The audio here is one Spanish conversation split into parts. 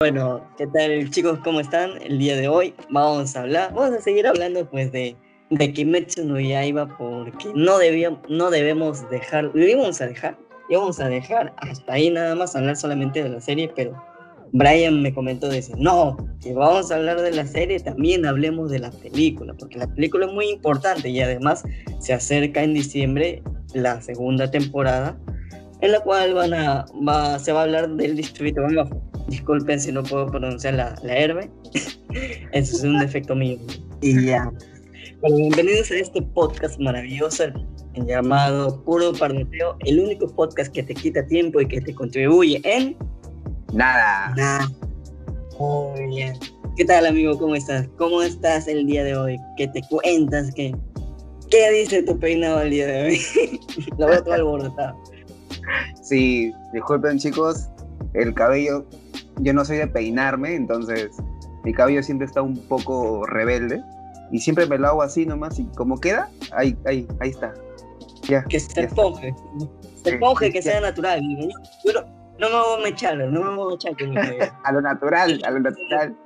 Bueno, ¿qué tal chicos? ¿Cómo están? El día de hoy vamos a hablar, vamos a seguir hablando pues de, de Kimetsu no Yaiba porque no, debíamos, no debemos dejar, debíamos a dejar, íbamos a dejar hasta ahí nada más hablar solamente de la serie, pero Brian me comentó, dice, no, que vamos a hablar de la serie, también hablemos de la película, porque la película es muy importante y además se acerca en diciembre la segunda temporada, en la cual van a, va, se va a hablar del distrito bajo. Disculpen si no puedo pronunciar la, la herbe. Eso es un defecto mío. Y ya. Bueno, bienvenidos a este podcast maravilloso llamado Puro Parnoteo, el único podcast que te quita tiempo y que te contribuye en... Nada. Nada. Muy bien. ¿Qué tal, amigo? ¿Cómo estás? ¿Cómo estás el día de hoy? ¿Qué te cuentas? ¿Qué, qué dice tu peinado el día de hoy? Lo veo todo alborotado. Sí, disculpen chicos, el cabello yo no soy de peinarme, entonces mi cabello siempre está un poco rebelde y siempre me lo hago así nomás y como queda, ahí, ahí, ahí está. Ya, que se esponje, se esponje, que sea natural. Pero no me voy a echar, no me voy a echar. a lo natural, a lo natural.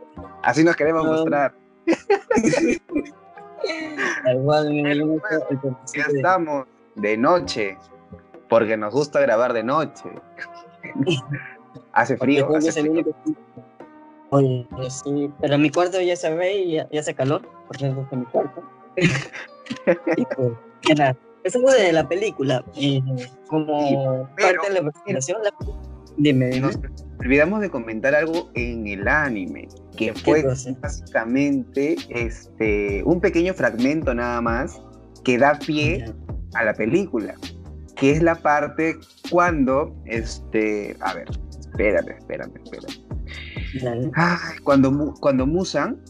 Así nos queremos mostrar. Igual, ya estamos de noche, porque nos gusta grabar de noche. Hace frío. Hace frío. Oye, sí, pero en mi cuarto ya se ve y ya, hace calor, porque es mi cuarto. pues, Es algo de la película, y como parte de la presentación, dime, dime. Nos olvidamos de comentar algo en el anime, que fue básicamente este, un pequeño fragmento nada más que da pie a la película, que es la parte cuando, este, a ver, espérate, espérate, espérate. cuando, cuando Musan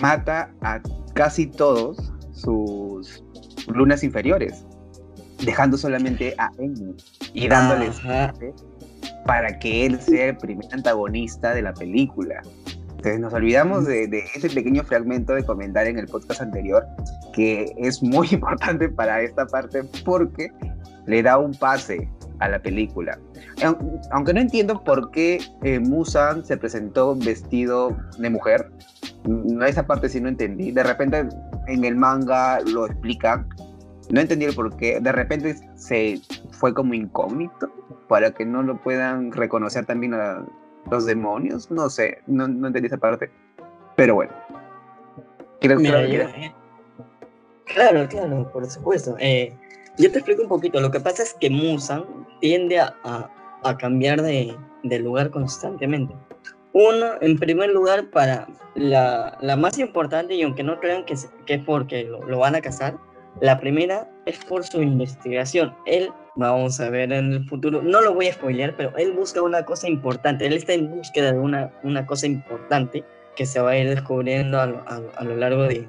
mata a casi todos sus lunas inferiores, dejando solamente a Amy y dándole para que él sea el primer antagonista de la película. Entonces nos olvidamos de, de, ese pequeño fragmento de comentar en el podcast anterior, que es muy importante para esta parte porque le da un pase a la película. Aunque no entiendo por qué eh, Musan se presentó vestido de mujer, no esa parte sí no entendí. De repente en el manga lo explican, no entendí el por qué. De repente se fue como incógnito para que no lo puedan reconocer también a los demonios. No sé, no, entendí esa parte. Pero bueno. Eh, claro, claro, por supuesto. Eh, yo te explico un poquito. Lo que pasa es que Musan tiende a, a, cambiar de, de, lugar constantemente. Uno, en primer lugar, para la, la más importante, y aunque no crean que, que es porque lo, lo, van a casar, la primera es por su investigación. Él, vamos a ver en el futuro, no lo voy a spoilear, pero él busca una cosa importante. Él está en búsqueda de una, una cosa importante que se va a ir descubriendo a a, a lo largo de,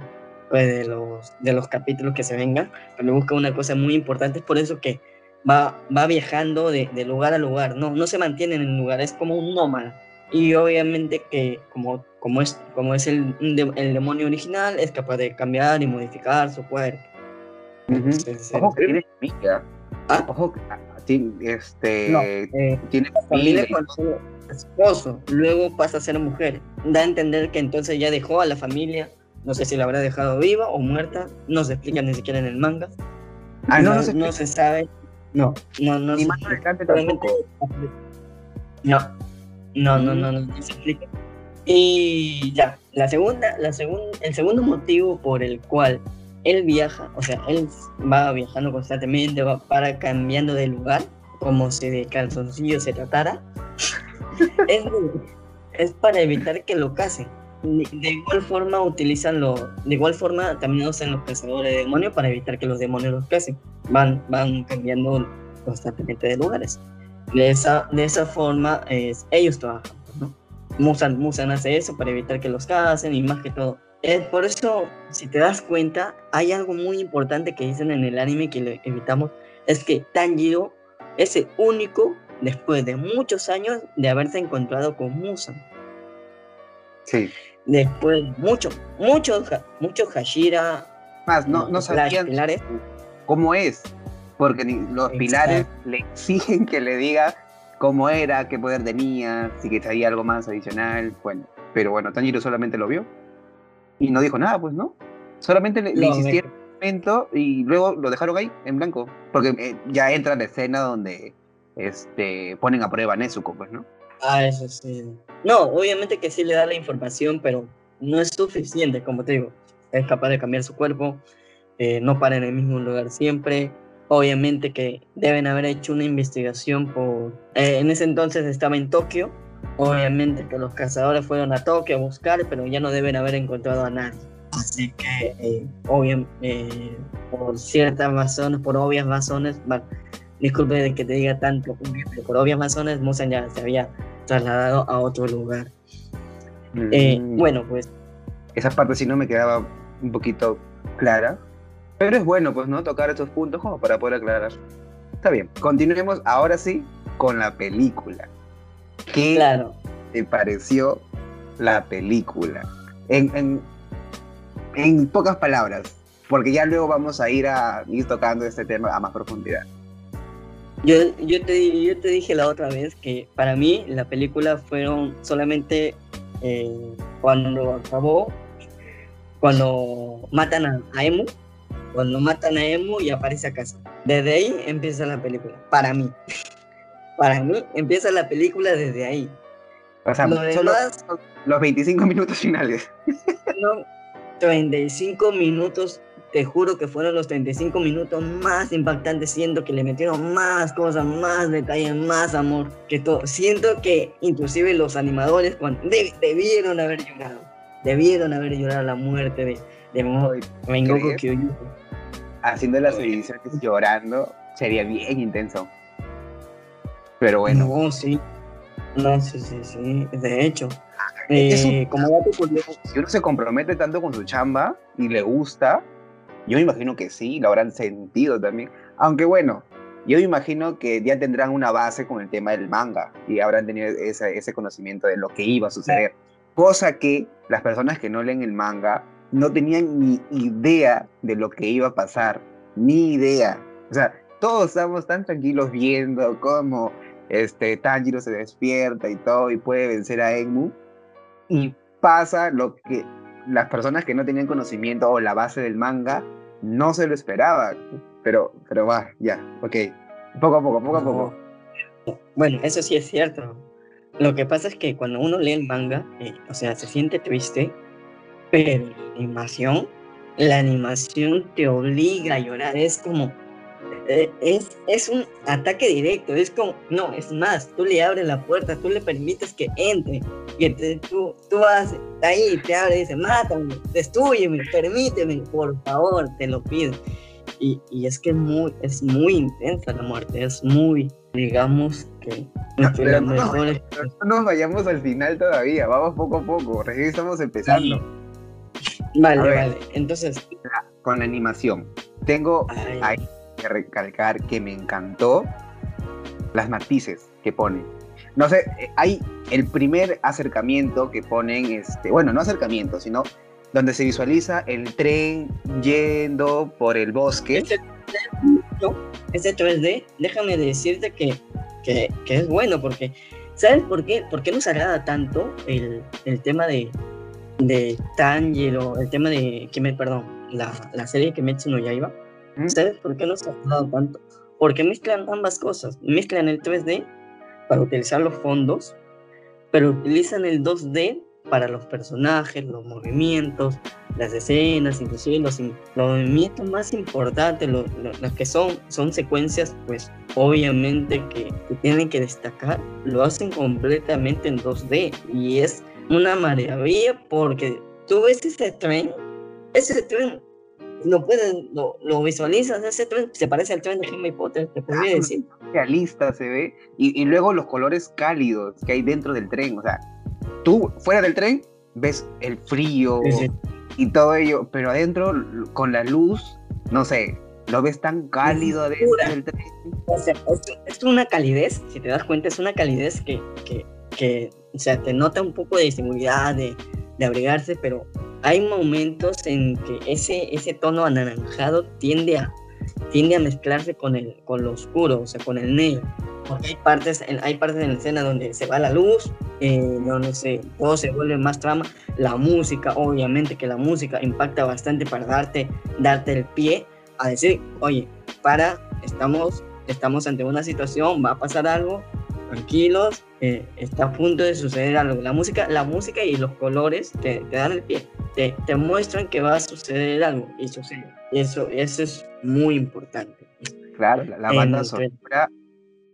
pues, de, los, de los capítulos que se vengan, pero busca una cosa muy importante, es por eso que va, va viajando de, de, lugar a lugar, no, no se mantiene en un lugar, es como un nómada. Y obviamente que como, como es, como es el, el demonio original, es capaz de cambiar y modificar su cuerpo. Ojo que tiene familia. ¿Ah? Ojo que este, eh, tiene familia con su esposo, luego pasa a ser mujer. Da a entender que entonces ya dejó a la familia no sé si la habrá dejado viva o muerta. No se explica ni siquiera en el manga. Ah, no, no, se, sabe. No, no, no. Ni más adelante tampoco. No, no, no, no, no, se explica. Y ya, la segunda, la segunda, el segundo motivo por el cual él viaja, o sea, él va viajando constantemente, va para cambiando de lugar, como si de calzoncillo se tratara, es, es para evitar que lo casen de igual forma utilizan lo, de igual forma también usan los cazadores de demonios para evitar que los demonios los casen. Van, van cambiando constantemente de lugares. De esa, de esa forma es, ellos trabajan, ¿no? Musan, Musan hace eso para evitar que los casen y más que todo. Es por eso, si te das cuenta, hay algo muy importante que dicen en el anime que le evitamos, es que Tanjiro es el único después de muchos años de haberse encontrado con Musan. Sí. Después, mucho, mucho, mucho Hashira. Más, no, no sabían cómo es, porque los pilares le exigen que le diga cómo era, qué poder tenía, si que sabía algo más adicional, bueno. Pero bueno, Tanjiro solamente lo vio y no dijo nada, pues, ¿no? Solamente le, insistieron un momento y luego lo dejaron ahí, en blanco. Porque eh, ya entra la escena donde este, ponen a prueba a Nezuko, pues, ¿no? Ah, eso sí. No, obviamente que sí le da la información, pero no es suficiente, como te digo. Es capaz de cambiar su cuerpo, eh, no para en el mismo lugar siempre. Obviamente que deben haber hecho una investigación por... Eh, en ese entonces estaba en Tokio. Obviamente que los cazadores fueron a Tokio a buscar, pero ya no deben haber encontrado a nadie. Así que, eh, eh por ciertas razones, por obvias razones, disculpe de que te diga tanto, por obvias razones, Musan ya se había trasladado a otro lugar. Eh, mm. bueno, pues. Esa parte sí no me quedaba un poquito clara. Pero es bueno, pues, ¿no? Tocar estos puntos como para poder aclarar. Está bien. Continuemos ahora sí con la película. ¿Qué claro. te pareció la película? En, en, en, pocas palabras, porque ya luego vamos a ir a ir tocando este tema a más profundidad. Yo, yo, te, yo te dije la otra vez que para mí la película fueron solamente eh, cuando acabó, cuando matan a, Emu, cuando matan a Emu y aparece a casa. Desde ahí empieza la película, para mí. para mí empieza la película desde ahí. O sea, los 25 minutos finales. no, 35 minutos te juro que fueron los 35 minutos más impactantes, siento que le metieron más cosas, más detalles, más amor que todo. Siento que inclusive los animadores cuando debieron haber llorado, debieron haber llorado la muerte de, de Mengoku Kyoyu. Haciendo las ediciones llorando sería bien intenso. Pero bueno. No, sí. No, sí, sí, sí. De hecho. Eh, como si uno se compromete tanto con su chamba y le gusta, yo me imagino que sí, lo habrán sentido también. Aunque bueno, yo me imagino que ya tendrán una base con el tema del manga y habrán tenido ese, conocimiento de lo que iba a suceder. Cosa que las personas que no leen el manga no tenían ni idea de lo que iba a pasar. Ni idea. O sea, todos estamos tan tranquilos viendo cómo este, Tanjiro se despierta y todo y puede vencer a Enmu. Y pasa lo que las personas que no tenían conocimiento o la base del manga no se lo esperaban. Pero, pero va, ya, ok. Poco a poco, poco a poco. Bueno, eso sí es cierto. Lo que pasa es que cuando uno lee el manga, eh, o sea, se siente triste, pero la animación, la animación te obliga a llorar. Es como, es, es un ataque directo. Es como, no, es más, tú le abres la puerta, tú le permites que entre que tú, tú vas ahí, te abre y dices, mátame, destruyeme, permíteme, por favor, te lo pido. Y, y, es que es muy, es muy intensa la muerte, es muy, digamos que... No, nos vayamos al final todavía, vamos poco a poco, recién estamos empezando. Vale, vale, entonces... Con la animación, tengo que recalcar que me encantó las matices que pone no sé, eh, hay el primer acercamiento que ponen, este, bueno, no acercamiento, sino donde se visualiza el tren yendo por el bosque. Ese, 3D, déjame decirte que, que, es bueno, porque ¿sabes por qué? ¿Por qué nos agrada tanto el, el tema de, de Tanjiro, el tema de, que me, perdón, la, la serie que Metsu no iba? ¿Sabes por qué nos ha tanto? Porque mezclan ambas cosas, mezclan el 3D para utilizar los fondos, pero utilizan el 2D para los personajes, los movimientos, las escenas, inclusive los, movimientos más importantes, los, que son, son secuencias, pues obviamente que, tienen que destacar, lo hacen completamente en 2D y es una maravilla porque tú ves ese tren, ese tren lo pueden, lo, lo, visualizas, ese tren se parece al tren de Harry Potter, te podría ah, decir. Realista se ve, y, y, luego los colores cálidos que hay dentro del tren, o sea, tú fuera del tren ves el frío y todo ello, pero adentro con la luz, no sé, lo ves tan cálido adentro del tren. O sea, es, una calidez, si te das cuenta, es una calidez que, que, que o sea, te nota un poco de seguridad, de, de abrigarse, pero hay momentos en que ese, ese tono anaranjado tiende a, tiende a mezclarse con, el, con lo oscuro, o sea, con el negro. porque hay partes, en, hay partes en la escena donde se va la luz, eh, donde se, todo se vuelve más trama. La música, obviamente que la música impacta bastante para darte, darte el pie a decir, oye, para, estamos, estamos ante una situación, va a pasar algo, tranquilos, eh, está a punto de suceder algo. La música, la música y los colores te, te dan el pie, te, te, muestran que va a suceder algo y sucede. Eso, eso es muy importante. Claro, la, banda sonora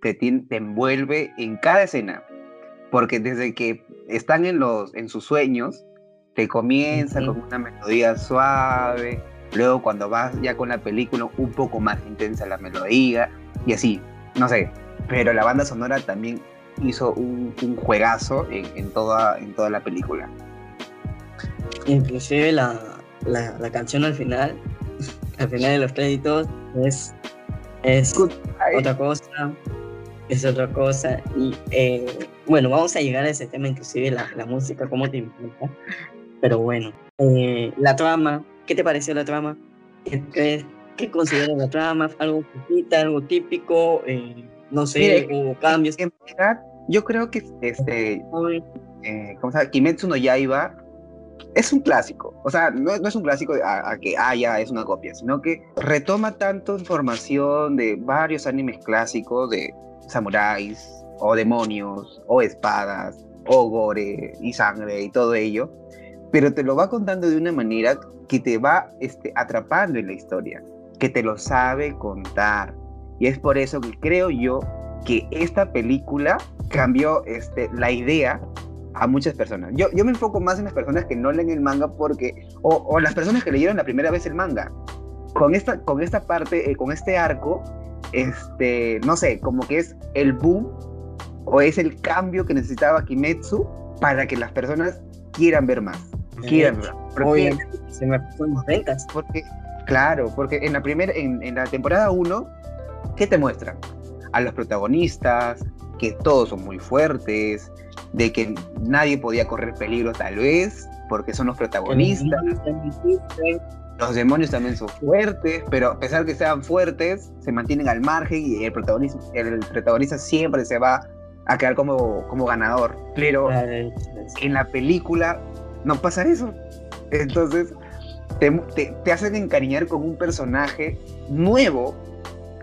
te, te, envuelve en cada escena, porque desde que están en, los, en sus sueños, te comienza con una melodía suave, luego cuando vas ya con la película un poco más intensa la melodía, y así, no sé, pero la banda sonora también hizo un, juegazo en, toda, en toda la película. Inclusive la, la, canción al final, al final de los créditos, es, es otra cosa, es otra cosa. Y eh, bueno, vamos a llegar a ese tema, inclusive la, la música, cómo te importa. Pero bueno, eh, la trama, ¿qué te pareció la trama? ¿Qué, qué, qué consideras la trama? ¿Algo poquita, algo típico? Eh, no sé, hubo cambios. En verdad, yo creo que este, ¿cómo se llama? Kimetsu no Yaiba es un clásico. O sea, no, es un clásico a, que, ah, ya es una copia, sino que retoma tanto información de varios animes clásicos de samuráis, o demonios, o espadas, o gore y sangre y todo ello, pero te lo va contando de una manera que te va este, atrapando en la historia, que te lo sabe contar, y es por eso que creo yo que esta película cambió este, la idea a muchas personas. Yo, yo me enfoco más en las personas que no leen el manga porque, o, las personas que leyeron la primera vez el manga. Con esta, con esta parte, eh, con este arco, este, no sé, como que es el boom o es el cambio que necesitaba Kimetsu para que las personas quieran ver más. Quieran ver. Porque, se me ventas. Porque, claro, porque en la primera, en, en la temporada 1 ¿Qué te muestran? A los protagonistas, que todos son muy fuertes, de que nadie podía correr peligro tal vez, porque son los protagonistas. Los demonios también son fuertes, pero a pesar de que sean fuertes, se mantienen al margen y el protagonista, el protagonista siempre se va a quedar como, como ganador. Pero en la película no pasa eso. Entonces te, te hacen encariñar con un personaje nuevo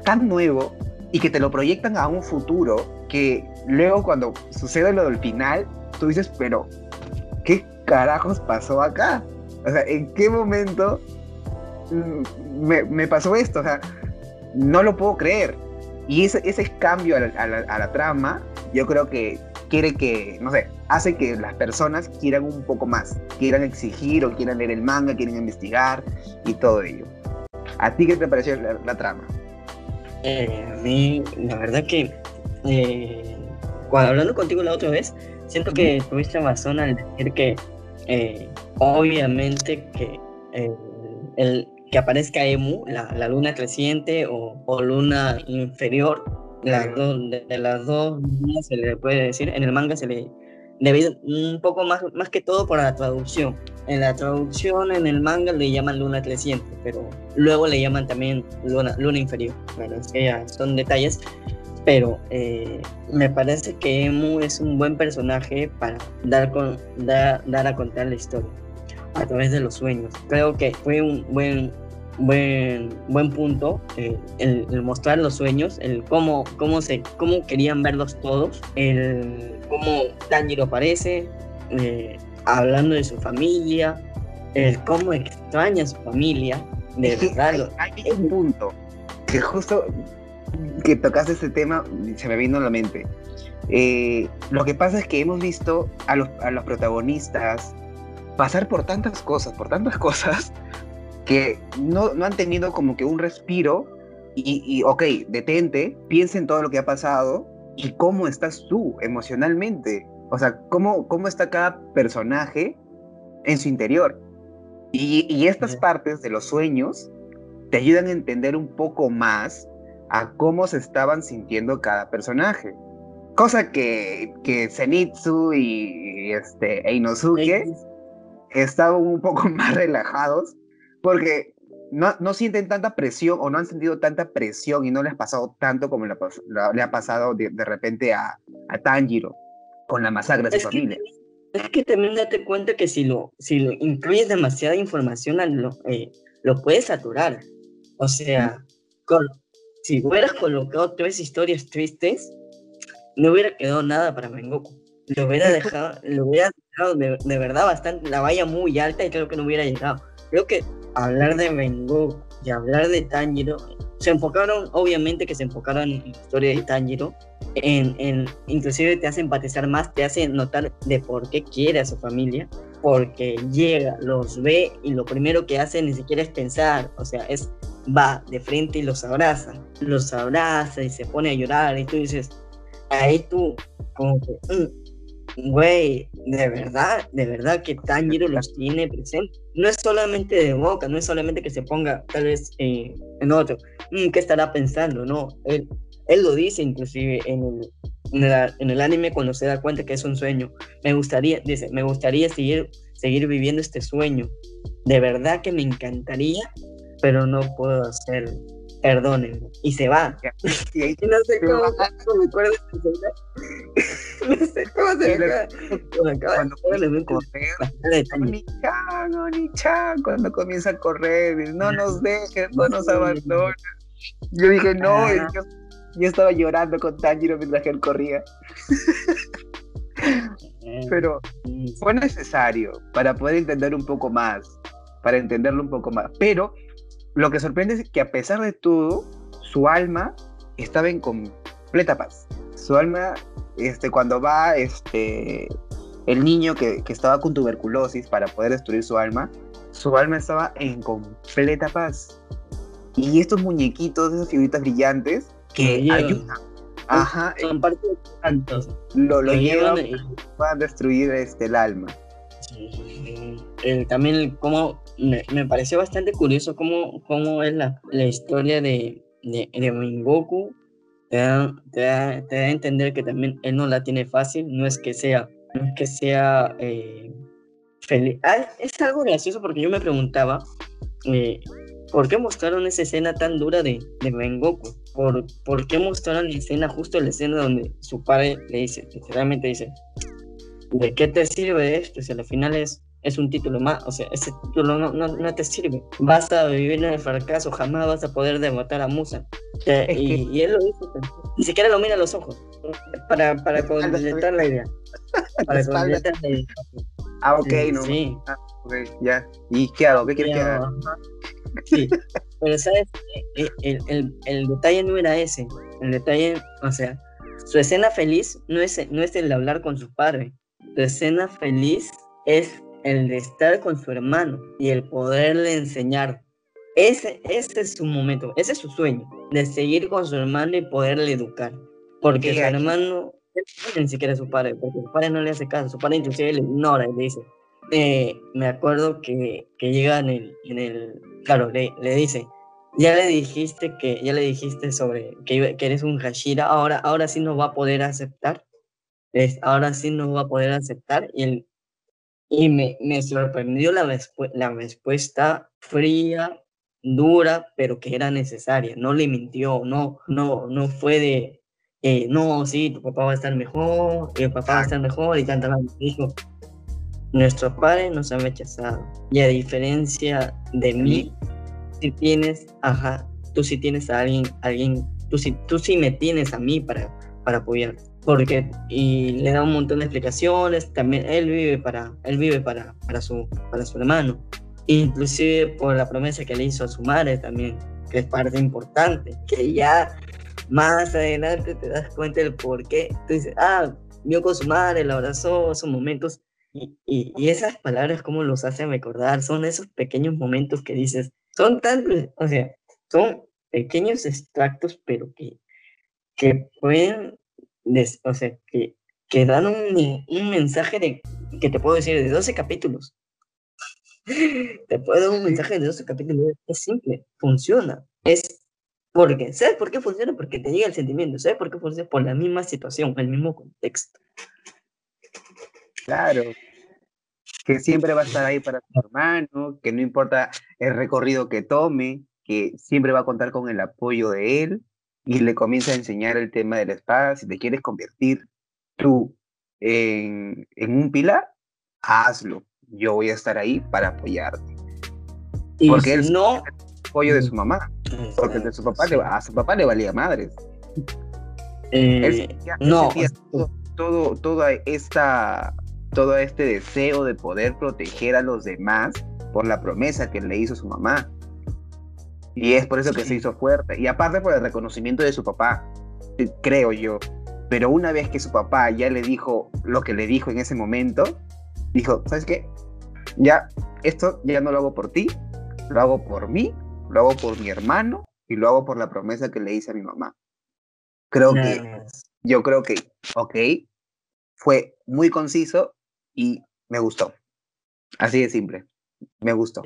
tan nuevo y que te lo proyectan a un futuro que luego cuando sucede lo del final, tú dices, pero, ¿qué carajos pasó acá? O sea, ¿en qué momento mm, me, pasó esto? O sea, no lo puedo creer. Y ese, ese cambio a la, trama, yo creo que quiere que, no sé, hace que las personas quieran un poco más, quieran exigir o quieran leer el manga, quieran investigar y todo ello. ¿A ti qué te pareció la trama? Eh, a mí, la verdad que eh, cuando hablando contigo la otra vez, siento que tuviste razón al decir que eh, obviamente que el que aparezca Emu, la, luna creciente o, luna inferior, las de, las dos se le puede decir, en el manga se le debido un poco más, más que todo por la traducción. En la traducción, en el manga le llaman luna creciente, pero luego le llaman también luna, luna inferior. Bueno, es que ya son detalles, pero eh, me parece que Emu es un buen personaje para dar, con, dar, dar a contar la historia a través de los sueños. Creo que fue un buen buen, buen punto eh, el, mostrar los sueños, el cómo, cómo, se, cómo querían verlos todos, el cómo Tanjiro aparece, eh, hablando de su familia, el cómo extraña a su familia, de verdad. Hay, un punto que justo que tocaste este tema se me vino a la mente. Eh, lo que pasa es que hemos visto a los, a los protagonistas pasar por tantas cosas, por tantas cosas, que no, no han tenido como que un respiro y, y, ok, detente, piensa en todo lo que ha pasado y cómo estás tú emocionalmente. O sea, cómo, cómo está cada personaje en su interior. Y, y estas partes de los sueños te ayudan a entender un poco más a cómo se estaban sintiendo cada personaje. Cosa que, que Zenitsu y, este, Einosuke estaban un poco más relajados porque no, no, sienten tanta presión o no han sentido tanta presión y no les ha pasado tanto como le, ha pasado de, repente a, a, Tanjiro con la masacre de su familia. es que también date cuenta que si lo, si lo incluyes demasiada información, lo, eh, lo puedes saturar. O sea, con, si hubieras colocado tres historias tristes, no hubiera quedado nada para Mengoku. Lo hubiera dejado, lo hubiera dejado de, de, verdad bastante, la valla muy alta y creo que no hubiera llegado. Creo que hablar de Mengoku y hablar de Tanjiro, se enfocaron, obviamente que se enfocaron en la historia de Tanjiro, en, en, inclusive te hace empatizar más, te hace notar de por qué quiere a su familia, porque llega, los ve y lo primero que hace ni siquiera es pensar, o sea, es va de frente y los abraza, los abraza y se pone a llorar y tú dices, ahí tú como que, mm, güey, de verdad, de verdad que Tanjiro los tiene presentes. No es solamente de boca, no es solamente que se ponga tal vez eh, en otro, mm, ¿qué estará pensando? No, él, él lo dice inclusive en el, en el, anime cuando se da cuenta que es un sueño. Me gustaría, dice, me gustaría seguir, seguir viviendo este sueño. De verdad que me encantaría, pero no puedo hacerlo perdónenme. Y se va. Y ahí no sé cómo, me acuerdo No sé cómo se me Cuando correr, cuando comienza a correr, no nos dejes, no nos abandones. Yo dije, no, yo, yo, estaba llorando con Tanjiro mientras él corría. Pero fue necesario para poder entender un poco más, para entenderlo un poco más. Pero lo que sorprende es que a pesar de todo, su alma estaba en completa paz. Su alma, este, cuando va este, el niño que, que estaba con tuberculosis para poder destruir su alma, su alma estaba en completa paz. Y estos muñequitos, esas figuritas brillantes, que ayudan. Ajá. Son parte de tantos. Lo, lo llevan a destruir este, el alma. Sí, también como me, pareció bastante curioso cómo, cómo es la, la historia de, de, de. Te da, te, da, te da, a entender que también él no la tiene fácil, no es que sea, no es que sea eh, feliz. Es algo gracioso porque yo me preguntaba, eh, ¿por qué mostraron esa escena tan dura de, de Mengoku? ¿Por, ¿Por qué mostraron la escena, justo la escena donde su padre le dice, literalmente dice, ¿de qué te sirve esto? Si al final es es un título más, o sea, ese título no, no, no, te sirve. Vas a vivir en el fracaso, jamás vas a poder derrotar a Musa. y, y, él lo dice, ni siquiera lo mira a los ojos, para, para completar la idea. Para completar la idea. Ah, ok, no. Sí. Ah, okay, ya. ¿Y qué hago? ¿Qué quieres que haga? Sí, pero sabes, el, el, el, el, detalle no era ese. El detalle, o sea, su escena feliz no es, no es el de hablar con su padre. Su escena feliz es el de estar con su hermano y el poderle enseñar. Ese, ese es su momento, ese es su sueño, de seguir con su hermano y poderle educar. Porque su hermano ni siquiera su padre, porque su padre no le hace caso, su padre inclusive le ignora y le dice. Eh, me acuerdo que, que llega en el, en el claro, le, le dice, ya le dijiste que, ya le dijiste sobre que, que eres un Hashira, ahora, ahora sí no va a poder aceptar, es, ahora sí no va a poder aceptar, y el, y me, me sorprendió la, la respuesta fría, dura, pero que era necesaria. No le mintió, no, no, no fue de, eh, no, sí, tu papá va a estar mejor, el papá va a estar mejor y tanta Dijo, nuestros padres nos han rechazado. Y a diferencia de mí, si tienes, ajá, tú sí tienes a alguien, alguien, tú sí, tú sí me tienes a mí para, para apoyarte porque y le da un montón de explicaciones también él vive para él vive para, para su para su hermano. Inclusive por la promesa que le hizo a su madre también que es parte importante que ya más adelante te das cuenta del por qué. Tú dices ah vio con su madre la abrazó esos momentos y, y, y esas palabras cómo los hacen recordar son esos pequeños momentos que dices son tan o sea son pequeños extractos pero que que pueden o sea, que, que dan un, un, mensaje de, que te puedo decir, de 12 capítulos. te puedo dar un mensaje de 12 capítulos. Es simple, funciona. Es porque, ¿sabes por qué funciona? Porque te llega el sentimiento. ¿Sabes por qué funciona? Por la misma situación, el mismo contexto. Claro. que siempre va a estar ahí para su hermano, que no importa el recorrido que tome, que siempre va a contar con el apoyo de él y le comienza a enseñar el tema de la espada. Si te quieres convertir tú en, un pilar, hazlo. Yo voy a estar ahí para apoyarte. porque él no el apoyo de su mamá. Porque de su papá a su papá le valía madres. Eh, no. todo, toda esta, todo este deseo de poder proteger a los demás por la promesa que le hizo su mamá. Y es por eso que se hizo fuerte. Y aparte por el reconocimiento de su papá, creo yo. Pero una vez que su papá ya le dijo lo que le dijo en ese momento, dijo, ¿sabes qué? Ya, esto ya no lo hago por ti, lo hago por mí, lo hago por mi hermano y lo hago por la promesa que le hice a mi mamá. Creo que, yo creo que, ok, fue muy conciso y me gustó. Así de simple, me gustó.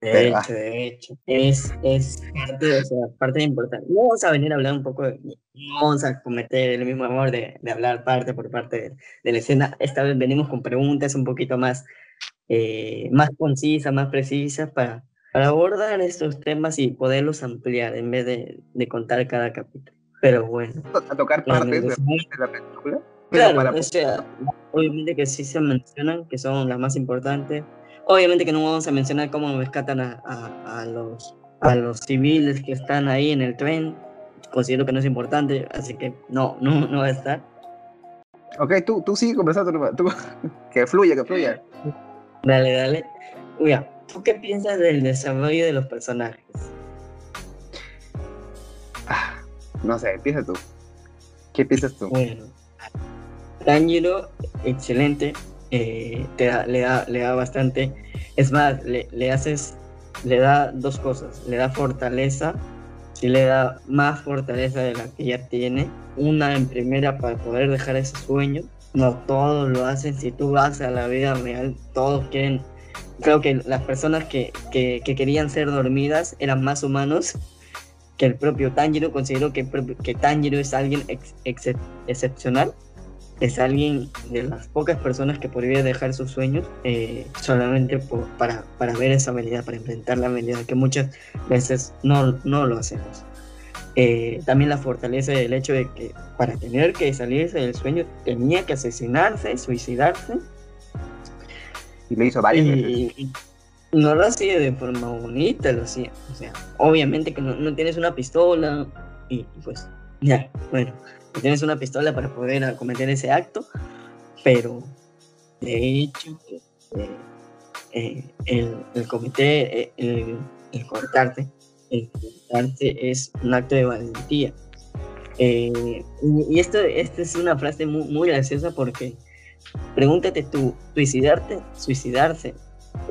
De hecho, de hecho. Es, es parte, o sea, parte importante. Vamos a venir a hablar un poco, de, no vamos a cometer el mismo error de, de hablar parte por parte de, la escena. Esta vez venimos con preguntas un poquito más, eh, más concisas, más precisas para, para abordar estos temas y poderlos ampliar en vez de, de contar cada capítulo. Pero bueno. A tocar partes de, la película. Claro, o sea, obviamente que sí se mencionan, que son las más importantes, Obviamente que no vamos a mencionar cómo rescatan a, a, los, a los civiles que están ahí en el tren. Considero que no es importante, así que no, no, no va a estar. Ok, tú, tú sigue conversando, tú, que fluya, que fluya. Dale, dale. Uy, ¿tú qué piensas del desarrollo de los personajes? Ah, no sé, empieza tú. ¿Qué piensas tú? Bueno, Tanjiro, excelente. Eh, te le, da, le da bastante. Es más, le, le, haces, le da dos cosas. Le da fortaleza, si le da más fortaleza de la que ya tiene. Una en primera para poder dejar ese sueño. No todos lo hacen. Si tú vas a la vida real, todos quieren. Creo que las personas que, que, querían ser dormidas eran más humanos que el propio Tanjiro. Considero que, que Tanjiro es alguien excepcional es alguien de las pocas personas que podría dejar sus sueños eh, solamente para, para, ver esa habilidad, para enfrentar la habilidad que muchas veces no, no lo hacemos. Eh, también la fortaleza del hecho de que para tener que salirse del sueño tenía que asesinarse, suicidarse. Y lo hizo varias y, no lo hacía de forma bonita, lo hacía. O sea, obviamente que no, no tienes una pistola y pues ya, bueno tienes una pistola para poder cometer ese acto, pero de hecho eh, eh, el, el, comité, eh, el, cortarte, el cortarte es un acto de valentía. y esto, esta es una frase muy, muy graciosa porque pregúntate tú, suicidarte, suicidarse,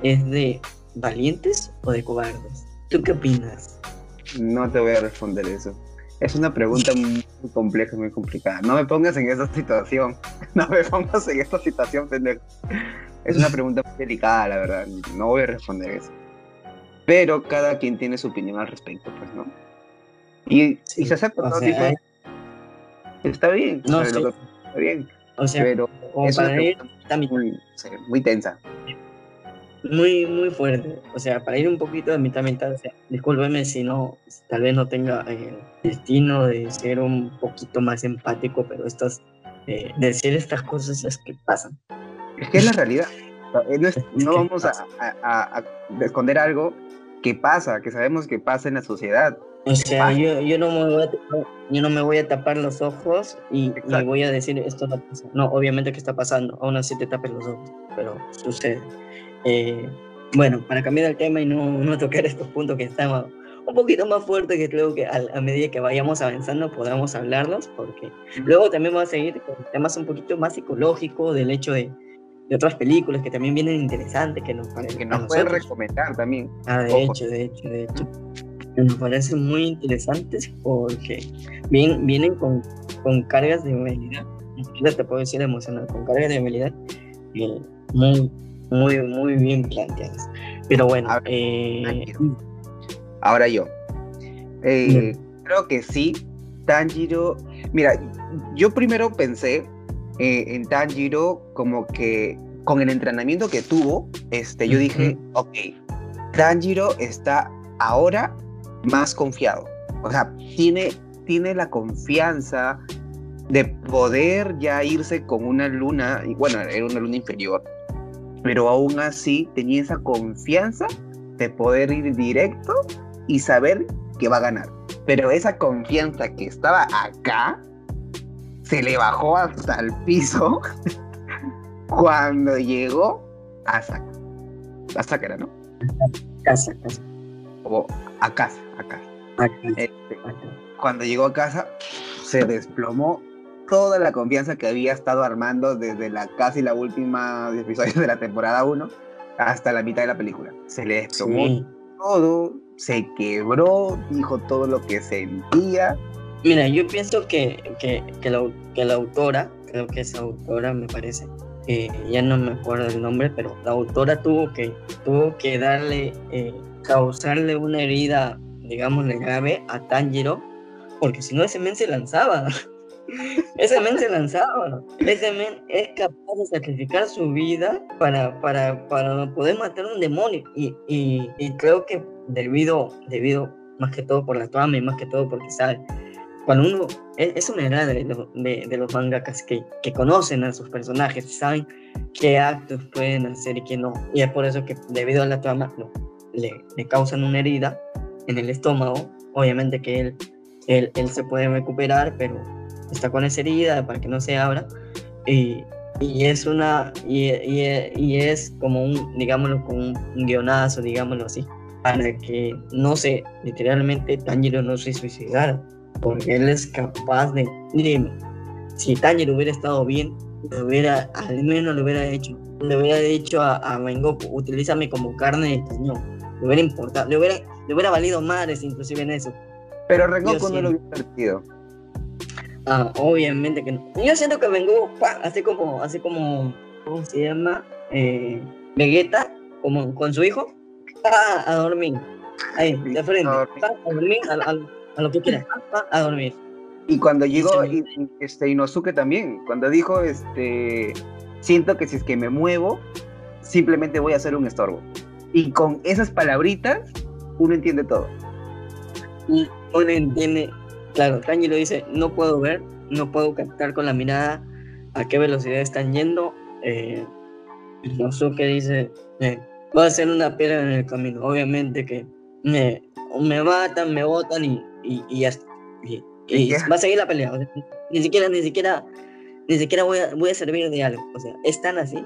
¿es de valientes o de cobardes? ¿Tú qué opinas? No te voy a responder eso. Es una pregunta muy compleja, muy complicada. No me pongas en esa situación. No me pongas en esta situación, pendejo. Es una pregunta muy delicada, la verdad. No voy a responder eso. Pero cada quien tiene su opinión al respecto, pues, ¿no? Y, se acepta todo tipo Está bien. No, está bien. O sea, pero es una pregunta muy, muy tensa muy, muy fuerte. O sea, para ir un poquito de mitad a mitad, o sea, discúlpeme si no, tal vez no tenga el eh, destino de ser un poquito más empático, pero estas, eh, decir estas cosas es que pasan. Es que es la realidad. No, vamos a, a, esconder algo que pasa, que sabemos que pasa en la sociedad. O sea, yo, yo, no me voy a tapar, yo no me voy a tapar los ojos y, y, voy a decir esto no pasa. No, obviamente que está pasando, aún así te tapes los ojos, pero sucede. Eh, bueno, para cambiar el tema y no, no, tocar estos puntos que están un poquito más fuertes, que creo que a, medida que vayamos avanzando podamos hablarlos, porque luego también vamos a seguir con temas un poquito más psicológicos, del hecho de, de otras películas que también vienen interesantes, que nos parecen. Que nos pueden recomendar también. Ah, de hecho, de hecho, de hecho. Nos parecen muy interesantes porque vienen, vienen con, con cargas de habilidad, te puedo decir emocional, con cargas de habilidad eh, muy, muy, muy bien planteadas. Pero bueno. Eh, ahora yo. Eh, creo que sí. Tanjiro. Mira, yo primero pensé eh, en Tanjiro como que con el entrenamiento que tuvo, este, yo dije, ok, Tanjiro está ahora más confiado. O sea, tiene, tiene la confianza de poder ya irse con una luna, y bueno, era una luna inferior, pero aún así tenía esa confianza de poder ir directo y saber que va a ganar. Pero esa confianza que estaba acá se le bajó hasta el piso cuando llegó a Saka. A Sakura, ¿no? Casa, casa. O a casa, a casa. Este, cuando llegó a casa, se desplomó toda la confianza que había estado armando desde la casi la última episodio de la temporada 1 hasta la mitad de la película. Se le desplomó todo, se quebró, dijo todo lo que sentía. Mira, yo pienso que, que, que, la, que la autora, creo que esa autora me parece, ya no me acuerdo el nombre, pero la autora tuvo que, tuvo que darle, eh, causarle una herida, digamos, grave a Tanjiro, porque si no ese men se lanzaba. ese men se lanzaba. Ese men es capaz de sacrificar su vida para, para, para poder matar a un demonio. Y, y, y creo que debido, debido más que todo por la trama y más que todo porque sabe cuando uno es, una edad de, de, los mangakas que, que, conocen a sus personajes, saben qué actos pueden hacer y qué no. Y es por eso que debido a la trama no, le, le, causan una herida en el estómago. Obviamente que él, él, él, se puede recuperar, pero está con esa herida para que no se abra. Y, y es una y, y, y, es como un, digámoslo, como un guionazo, digámoslo así, para que no se, literalmente Tanjiro no se suicidara porque él es capaz de, dime, si Tanjiro hubiera estado bien, le hubiera, al menos le hubiera hecho, le hubiera dicho a, a Rengoku, utilízame como carne de cañón, le hubiera importado, le hubiera, le hubiera valido madres inclusive en eso. Pero Rengoku no lo hubiera perdido. Ah, obviamente que no. Yo siento que Rengoku, así como, así como, ¿cómo se llama? Eh, Vegeta, como con su hijo, a dormir. Ahí, de frente. A dormir, a lo que quieras, a dormir. Y cuando llegó este, Inosuke también, cuando dijo, este, siento que si es que me muevo, simplemente voy a hacer un estorbo. Y con esas palabritas, uno entiende todo. Y uno entiende, claro, lo dice, no puedo ver, no puedo captar con la mirada a qué velocidad están yendo. Eh, Inosuke dice, eh, voy a hacer una piedra en el camino. Obviamente que me, me matan, me botan y y, y ya Y, va a seguir la pelea. ni siquiera, ni siquiera, ni siquiera voy a, voy a servir de algo. O sea, es tan así.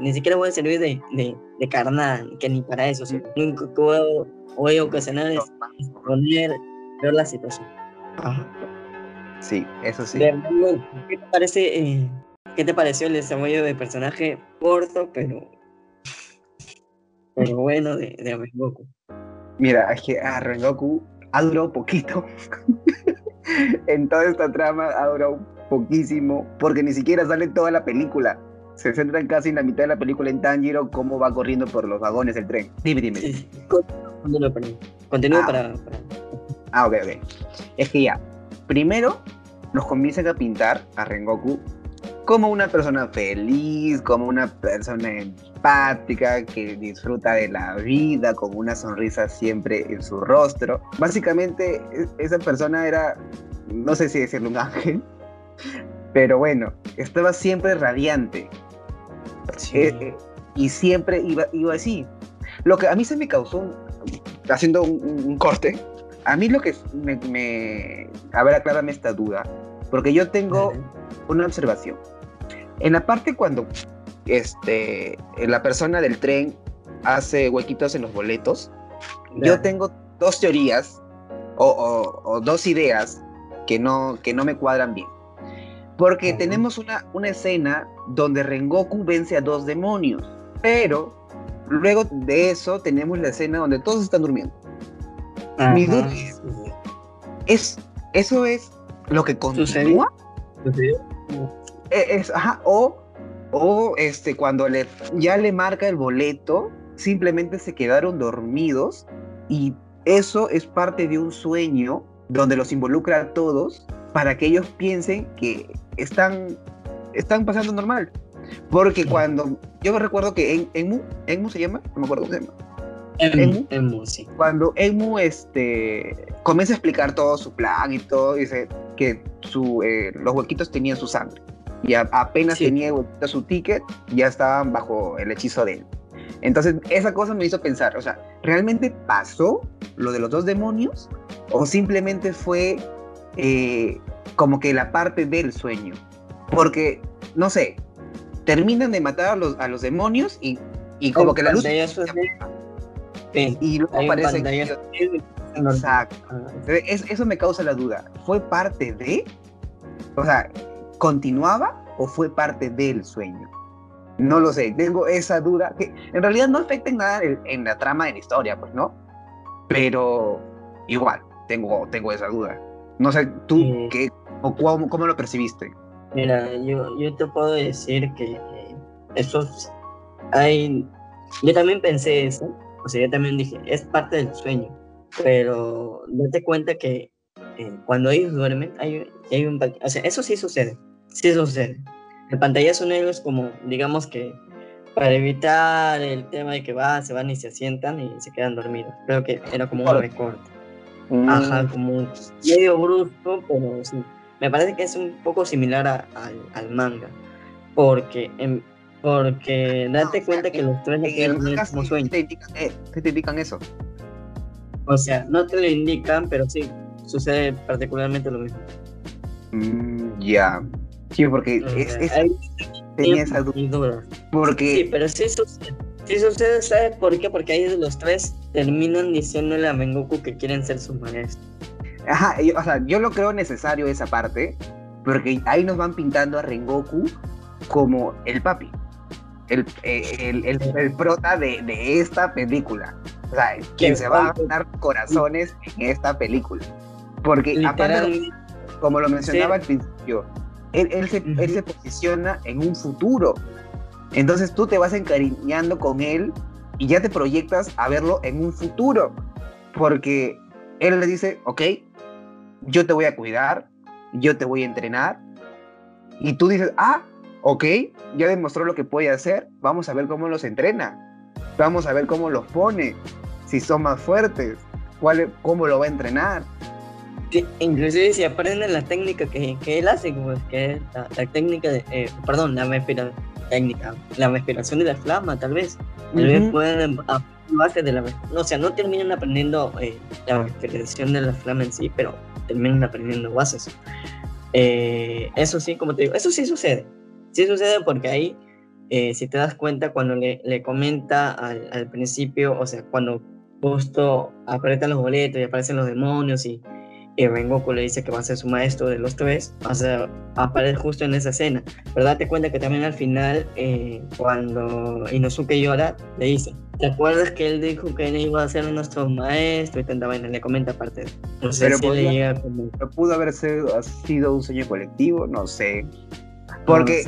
Ni siquiera voy a servir de, de, de carnal, que ni para eso. O sea, lo único que voy, a ocasionar es poner ver la situación. Sí, eso sí. ¿Qué te parece? Eh, ¿Qué te pareció el desarrollo de personaje corto, pero, pero bueno, de, de Rengoku? Mira, es que a Rengoku ha durado poquito. en toda esta trama ha durado poquísimo, porque ni siquiera sale toda la película. Se centran casi en la mitad de la película en Tanjiro, cómo va corriendo por los vagones del tren. Dime, dime. Continúo, para, Ah, ok, ok. Es que ya, primero nos comienzan a pintar a Rengoku como una persona feliz, como una persona empática, que disfruta de la vida, con una sonrisa siempre en su rostro. Básicamente, e-, esa persona era, no sé si decirlo un ángel, pero bueno, estaba siempre radiante. Eh, eh, y siempre iba, iba así. Lo que a mí se me causó, haciendo un, corte, a mí lo que me, me... A ver, aclárame esta duda, porque yo tengo una observación en la parte cuando este, la persona del tren hace huequitos en los boletos, yo tengo dos teorías o, dos ideas que no, que no me cuadran bien. Porque tenemos una, una escena donde Rengoku vence a dos demonios, pero luego de eso tenemos la escena donde todos están durmiendo. Mi duda es, ¿eso es lo que continúa? ¿Sucedió? Eh, es, o, o este, cuando le, ya le marca el boleto, simplemente se quedaron dormidos y eso es parte de un sueño donde los involucra a todos para que ellos piensen que están, están pasando normal. Porque cuando, yo recuerdo que en, Enmu, Enmu se llama, no me acuerdo cómo se llama. Enmu, Enmu, sí. Cuando Enmu este, comienza a explicar todo su plan y todo, dice que su, eh, los huequitos tenían su sangre. Y apenas tenía su ticket, ya estaban bajo el hechizo de él. Entonces, esa cosa me hizo pensar, o sea, ¿realmente pasó lo de los dos demonios? ¿O simplemente fue eh, como que la parte del sueño? Porque, no sé, terminan de matar a los, a los demonios y, y como que la luz... y luego aparece... Exacto. eso me causa la duda. ¿Fue parte de? O sea, ¿continuaba o fue parte del sueño? No lo sé, tengo esa duda, que en realidad no afecta en nada en, la trama de la historia, pues, ¿no? Pero igual, tengo, tengo esa duda. No sé, tú, ¿qué, o cómo, cómo, lo percibiste? Mira, yo, yo te puedo decir que eh, eso hay... Yo también pensé eso, o sea, yo también dije, es parte del sueño, pero date cuenta que eh, cuando ellos duermen, hay, hay un... O sea, eso sí sucede, sí sucede el pantallazo negro es como, digamos que para evitar el tema de que va, se van y se sientan y se quedan dormidos. Creo que era como un recorte. Mm. Ajá, como medio brusco, pero sí. Me parece que es un poco similar al manga. Porque, en, porque date cuenta que los tres tienen el mismo sueño. ¿Qué te indican eso? O sea, no te lo indican, pero sí, sucede particularmente lo mismo. Mm, ya. Sí, porque es, tenía esa duda. Porque... Sí, pero si sucede. Sí sucede, ¿sabes por qué? Porque ahí los tres terminan diciéndole a Mengoku que quieren ser sus maestros. Ajá, o sea, yo lo creo necesario esa parte, porque ahí nos van pintando a Rengoku como el papi, el, el, el, prota de, de, esta película. O sea, quien se va a dar corazones en esta película. Porque aparte, como lo mencionaba al principio, él, se, posiciona en un futuro. Entonces tú te vas encariñando con él y ya te proyectas a verlo en un futuro. Porque él le dice, ok, yo te voy a cuidar, yo te voy a entrenar. Y tú dices, ah, ok, ya demostró lo que puede hacer, vamos a ver cómo los entrena. Vamos a ver cómo los pone, si son más fuertes, cuál, cómo lo va a entrenar inclusive si aprenden la técnica que, que él hace, como que es la, técnica de, eh, perdón, la técnica, la respiración de la flama, tal vez. Tal vez pueden base de la o sea, no terminan aprendiendo eh, la respiración de la flama en sí, pero terminan aprendiendo bases. Eh, eso sí, como te digo, eso sí sucede. Sí sucede porque ahí, si te das cuenta, cuando le, le comenta al, al principio, o sea, cuando justo apretan los boletos y aparecen los demonios y y Rengoku le dice que va a ser su maestro de los tres, va a ser, aparecer justo en esa escena. Pero date cuenta que también al final, eh, cuando Inosuke llora, le dice, ¿te acuerdas que él dijo que él iba a ser nuestro maestro? Y tanta vaina, le comenta aparte. No sé pero, si le llega como... pudo haber sido, un sueño colectivo, no sé. Porque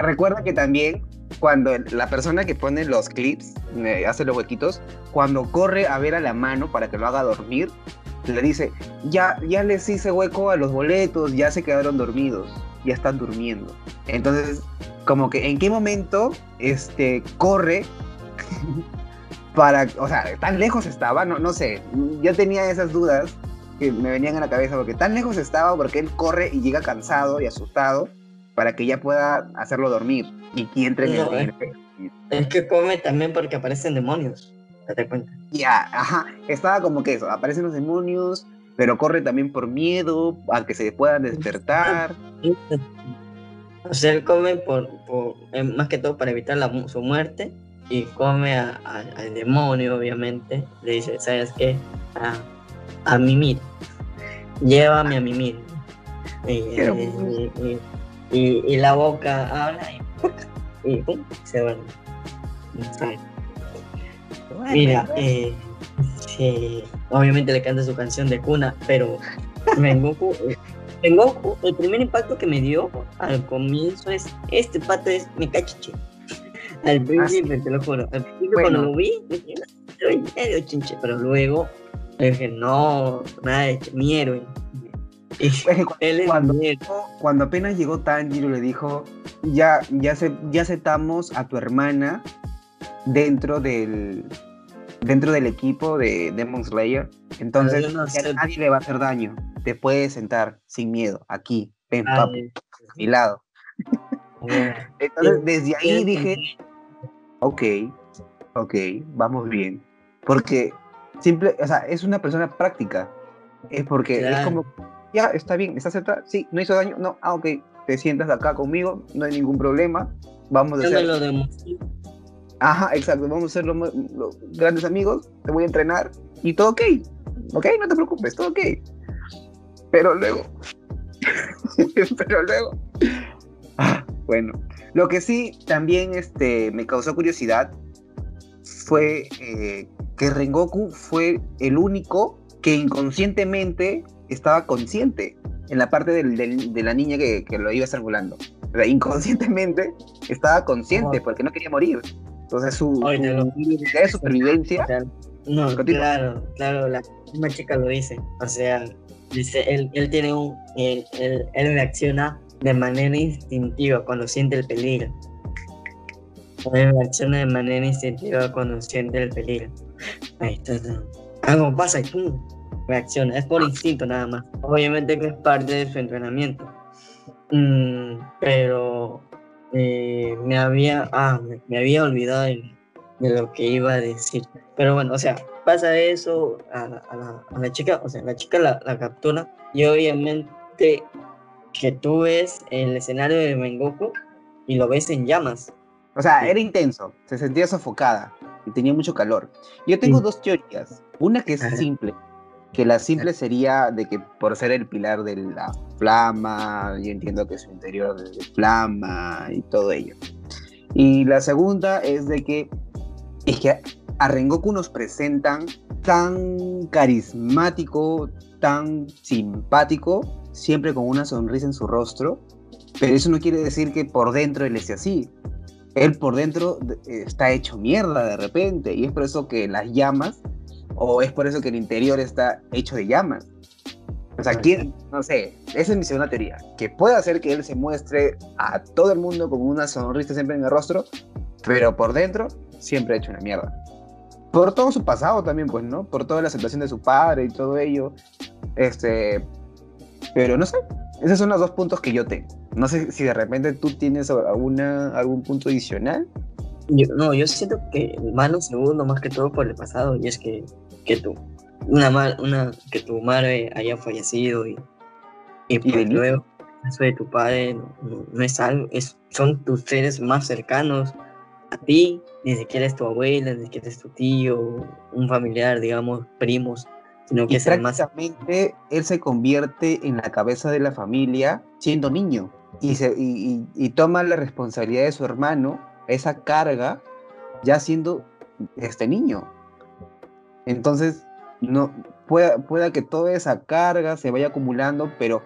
recuerda que también cuando la persona que pone los clips, eh, hace los huequitos, cuando corre a ver a la mano para que lo haga dormir, le dice, ya, ya les hice hueco a los boletos, ya se quedaron dormidos, ya están durmiendo. Entonces, como que en qué momento este, corre para, o sea, tan lejos estaba, no, no sé, yo tenía esas dudas que me venían a la cabeza, porque tan lejos estaba, porque él corre y llega cansado y asustado para que ya pueda hacerlo dormir y que entre en el... Es que come también porque aparecen demonios date cuenta. Ya, ajá, estaba como que eso, aparecen los demonios, pero corre también por miedo a que se puedan despertar. O sea, él come por, eh, más que todo para evitar la, su muerte y come al demonio, obviamente. Le dice, ¿sabes qué? A, a mimir. Llévame a mimir. Y, y, y, la boca habla y, y pum, se duerme. Mira, eh, obviamente le canta su canción de cuna, pero Rengoku, eh, el primer impacto que me dio al comienzo es, este pato es mi cachiche. Al principio, ah, te lo juro, al principio cuando lo vi, dije, no, medio chinche, pero luego dije, no, nada de mi héroe. Él cuando, cuando apenas llegó Tanjiro le dijo, ya, ya, ya aceptamos a tu hermana dentro del, dentro del equipo de Demon Slayer. Entonces, nadie le va a hacer daño. Te puedes sentar sin miedo, aquí, ven, papi, a mi lado. Entonces, desde ahí dije, ok, ok, vamos bien. Porque simple, o sea, es una persona práctica. Es porque es como, ya, está bien, ¿estás sentada? Sí, no hizo daño, no, ah, ok, te sientas acá conmigo, no hay ningún problema. Vamos a hacer. Lo Ajá, exacto, vamos a ser los, grandes amigos, te voy a entrenar y todo ok. Ok, no te preocupes, todo ok. Pero luego, pero luego, ah, bueno, lo que sí también este, me causó curiosidad fue eh, que Rengoku fue el único que inconscientemente estaba consciente en la parte de la niña que, lo iba estrangulando. O sea, inconscientemente estaba consciente porque no quería morir. Entonces su, su, supervivencia. No, claro, claro, la misma chica lo dice. O sea, dice, él, él tiene un. Él, él, reacciona de manera instintiva cuando siente el peligro. Él reacciona de manera instintiva cuando siente el peligro. Ahí está. Algo pasa y pum, reacciona. Es por instinto nada más. Obviamente que es parte de su entrenamiento. Mm, pero eh, me había, ah, me, había olvidado de, lo que iba a decir. Pero bueno, o sea, pasa eso a, la, chica, o sea, la chica la, captura y obviamente que tú ves el escenario de Mengoku y lo ves en llamas. O sea, era intenso, se sentía sofocada y tenía mucho calor. Yo tengo dos teorías. Una que es simple, que la simple sería de que por ser el pilar de la flama, yo entiendo que su interior es de flama y todo ello. Y la segunda es de que es que a Rengoku nos presentan tan carismático, tan simpático, siempre con una sonrisa en su rostro, pero eso no quiere decir que por dentro él esté así. Él por dentro está hecho mierda de repente y es por eso que las llamas o es por eso que el interior está hecho de llamas. O sea, ¿quién? No sé, esa es mi segunda teoría. Que puede hacer que él se muestre a todo el mundo como una sonrisa siempre en el rostro, pero por dentro siempre ha hecho una mierda. Por todo su pasado también, pues, ¿no? Por toda la aceptación de su padre y todo ello. Este. Pero no sé. Esos son los dos puntos que yo tengo. No sé si de repente tú tienes alguna, algún punto adicional. no, yo siento que mano segundo más que todo por el pasado. Y es que que tu, una, una, que tu madre haya fallecido y, y, pues luego eso de tu padre no, es algo, es, son tus seres más cercanos a ti, ni siquiera es tu abuela, ni siquiera es tu tío, un familiar, digamos, primos, sino que es el más... él se convierte en la cabeza de la familia siendo niño y, se, y, y, toma la responsabilidad de su hermano, esa carga, ya siendo este niño. Entonces, no, pueda, pueda que toda esa carga se vaya acumulando, pero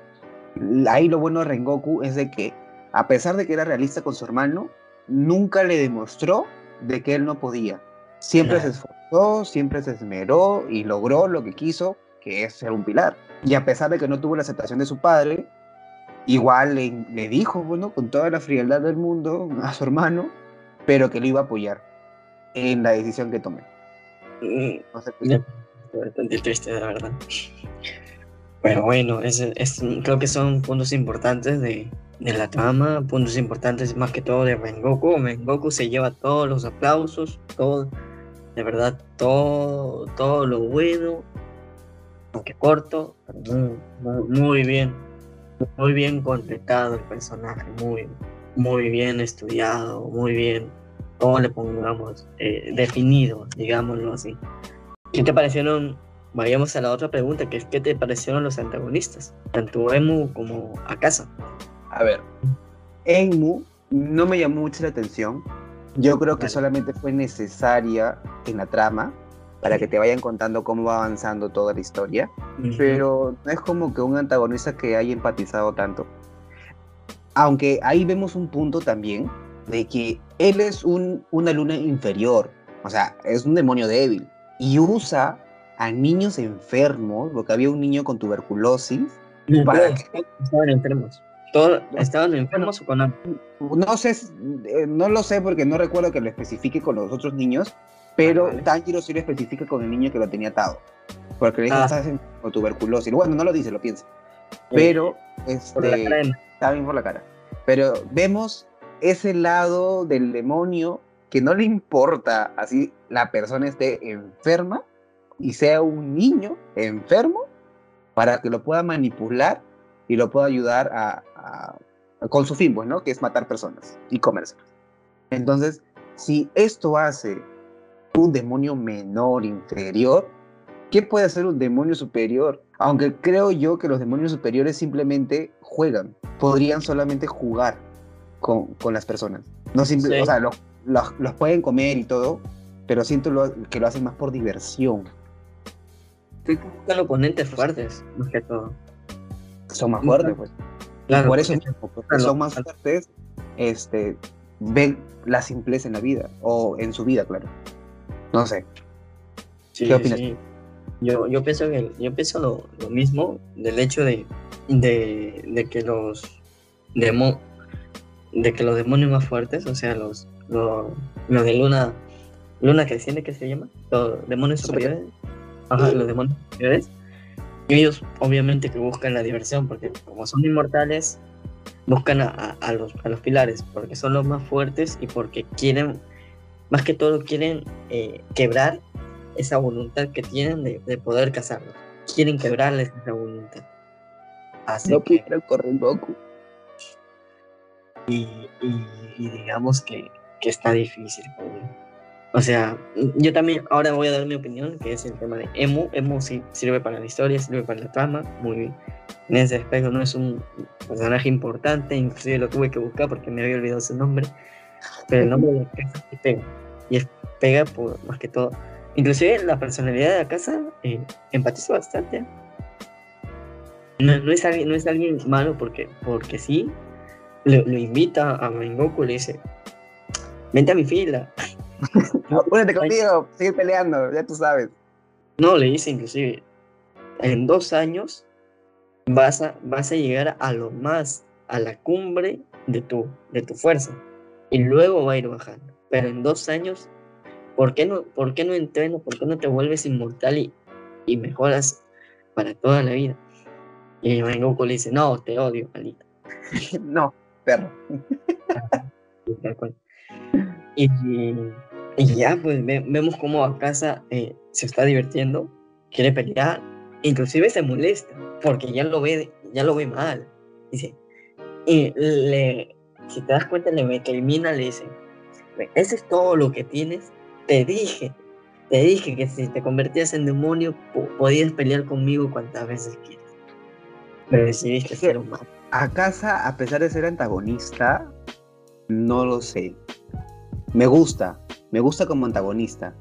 ahí lo bueno de Rengoku es de que, a pesar de que era realista con su hermano, nunca le demostró de que él no podía. Siempre se esforzó, siempre se esmeró y logró lo que quiso, que es ser un pilar. Y a pesar de que no tuvo la aceptación de su padre, igual le, le dijo, bueno, con toda la frialdad del mundo a su hermano, pero que lo iba a apoyar en la decisión que tomé. No bastante triste, la verdad. Pero bueno, es, creo que son puntos importantes de, de, la trama, puntos importantes más que todo de Rengoku. Rengoku se lleva todos los aplausos, todo, de verdad, todo, todo lo bueno, aunque corto, muy, muy, bien, muy bien completado el personaje, muy, muy bien estudiado, muy bien ¿cómo le pongamos? Eh, definido, digámoslo así. ¿Qué te parecieron? Vayamos a la otra pregunta, que es ¿qué te parecieron los antagonistas? Tanto Emu como Akasa. A ver, Emu no me llamó mucho la atención. Yo creo que solamente fue necesaria en la trama para que te vayan contando cómo va avanzando toda la historia, pero no es como que un antagonista que haya empatizado tanto. Aunque ahí vemos un punto también de que él es un, una luna inferior, o sea, es un demonio débil y usa a niños enfermos, porque había un niño con tuberculosis, para que... estaban enfermos. ¿Todos estaban enfermos o con No sé, eh, no lo sé porque no recuerdo que lo especifique con los otros niños, pero ah, Tanjiro sí lo especifica con el niño que lo tenía atado. Porque le dice, ah. estás con tuberculosis. Bueno, no lo dice, lo piensa. Pero, este, está bien por la cara. Pero vemos ese lado del demonio que no le importa así la persona esté enferma y sea un niño enfermo para que lo pueda manipular y lo pueda ayudar a, con su fin, pues, ¿no? Que es matar personas y comerse. Entonces, si esto hace un demonio menor, inferior, ¿qué puede hacer un demonio superior? Aunque creo yo que los demonios superiores simplemente juegan, podrían solamente jugar con, con las personas. No simple, O sea, los pueden comer y todo, pero siento que lo hacen más por diversión. Estoy buscando oponentes fuertes, más que todo. Son más fuertes, pues. Claro, por eso, porque son más fuertes, este, ven la simpleza en la vida, o en su vida, claro. No sé. ¿Qué opinas? Yo, yo pienso que yo pienso lo, lo mismo del hecho de, de, de que los demo, de que los demonios más fuertes, o sea, los, los, los de luna luna creciente que se llama, los demonios superiores, ajá, los demonios superiores, ellos obviamente que buscan la diversión, porque como son inmortales, buscan a, a, los, a los pilares, porque son los más fuertes y porque quieren, más que todo quieren eh, quebrar esa voluntad que tienen de, de, poder cazarlos. Quieren quebrarles esa voluntad. Así no que, correr poco. Y, y, y, digamos que, que está difícil. O sea, yo también ahora voy a dar mi opinión, que es el tema de Emu. Emu sí sirve para la historia, sirve para la trama, muy bien. En ese aspecto no es un personaje importante, inclusive lo tuve que buscar porque me había olvidado su nombre. Pero el nombre de la casa sí pega. Y es, pega por más que todo. Inclusive la personalidad de la casa eh, empatiza bastante. No, no, es no es alguien malo porque, porque sí. Lo, lo invita a Mangoku, le dice, vente a mi fila. Únete conmigo, sigue peleando, ya tú sabes. No, le dice inclusive, en dos años vas a, vas a llegar a lo más, a la cumbre de tu, de tu fuerza. Y luego va a ir bajando. Pero en dos años, ¿por qué no, por qué no entreno? ¿Por qué no te vuelves inmortal y, y mejoras para toda la vida? Y Goku le dice, no, te odio, malita. no, perro. y, y ya, pues vemos cómo a casa eh, se está divirtiendo, quiere pelear, inclusive se molesta, porque ya lo ve, ya lo ve mal. Dice, y le, si te das cuenta, le termina, le dice, ese es todo lo que tienes, te dije, te dije que si te convertías en demonio, podías pelear conmigo cuantas veces quieras. Pero decidiste ser humano. A casa, a pesar de ser antagonista, no lo sé. Me gusta, me gusta como antagonista.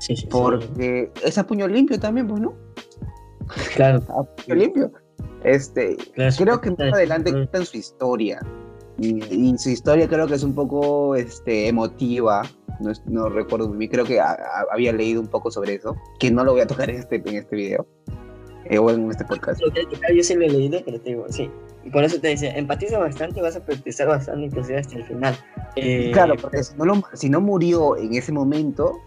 Sí, sí, porque es a puño limpio también, pues, ¿no? Claro. a puño limpio. Este, creo que más adelante cuentan su historia. Y, su historia creo que es un poco este, emotiva. No, no recuerdo muy bien, creo que había leído un poco sobre eso. Que no lo voy a tocar en este, en este video. Eh, o en este podcast. Yo sí lo he leído, pero te digo, sí. Y por eso te dice, empatiza bastante y vas a empatizar bastante inclusive hasta el final. Eh, claro, porque si no, si no, murió en ese momento,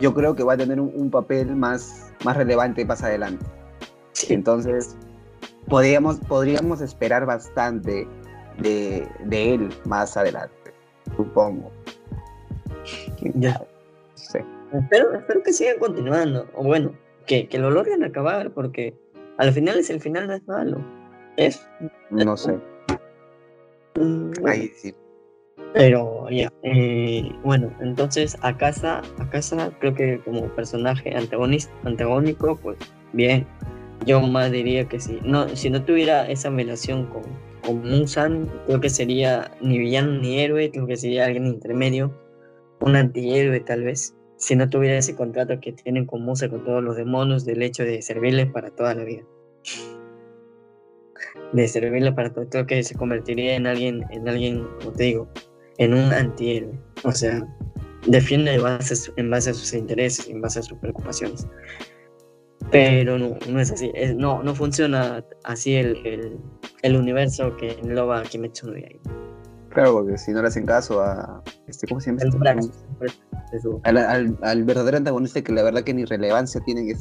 yo creo que va a tener un, papel más, más relevante más adelante. Entonces, podríamos, podríamos esperar bastante de, de él más adelante, supongo. Ya. Sí. Espero, espero que sigan continuando, o bueno, que, que lo logren acabar, porque al final es el final, no es malo. Es. No sé. Mm, Ahí sí. Pero ya, eh, bueno, entonces a casa, a casa creo que como personaje antagonista, antagónico, pues bien, yo más diría que sí. No, si no tuviera esa relación con, con Musan, creo que sería ni villano ni héroe, creo que sería alguien intermedio, un antihéroe tal vez si no tuviera ese contrato que tienen con Musa, con todos los demonios, del hecho de servirles para toda la vida. De servirle para todo, creo que se convertiría en alguien, en alguien, como te digo, en un antihéroe. O sea, defiende en base, en base a sus intereses, en base a sus preocupaciones. Pero no, no es así. no, no funciona así el, el, universo que engloba Kimetsu no Yaiba. Claro, porque si no le hacen caso a. Este, ¿Cómo se llama? Este? Al, al, verdadero antagonista que la verdad que ni relevancia tiene que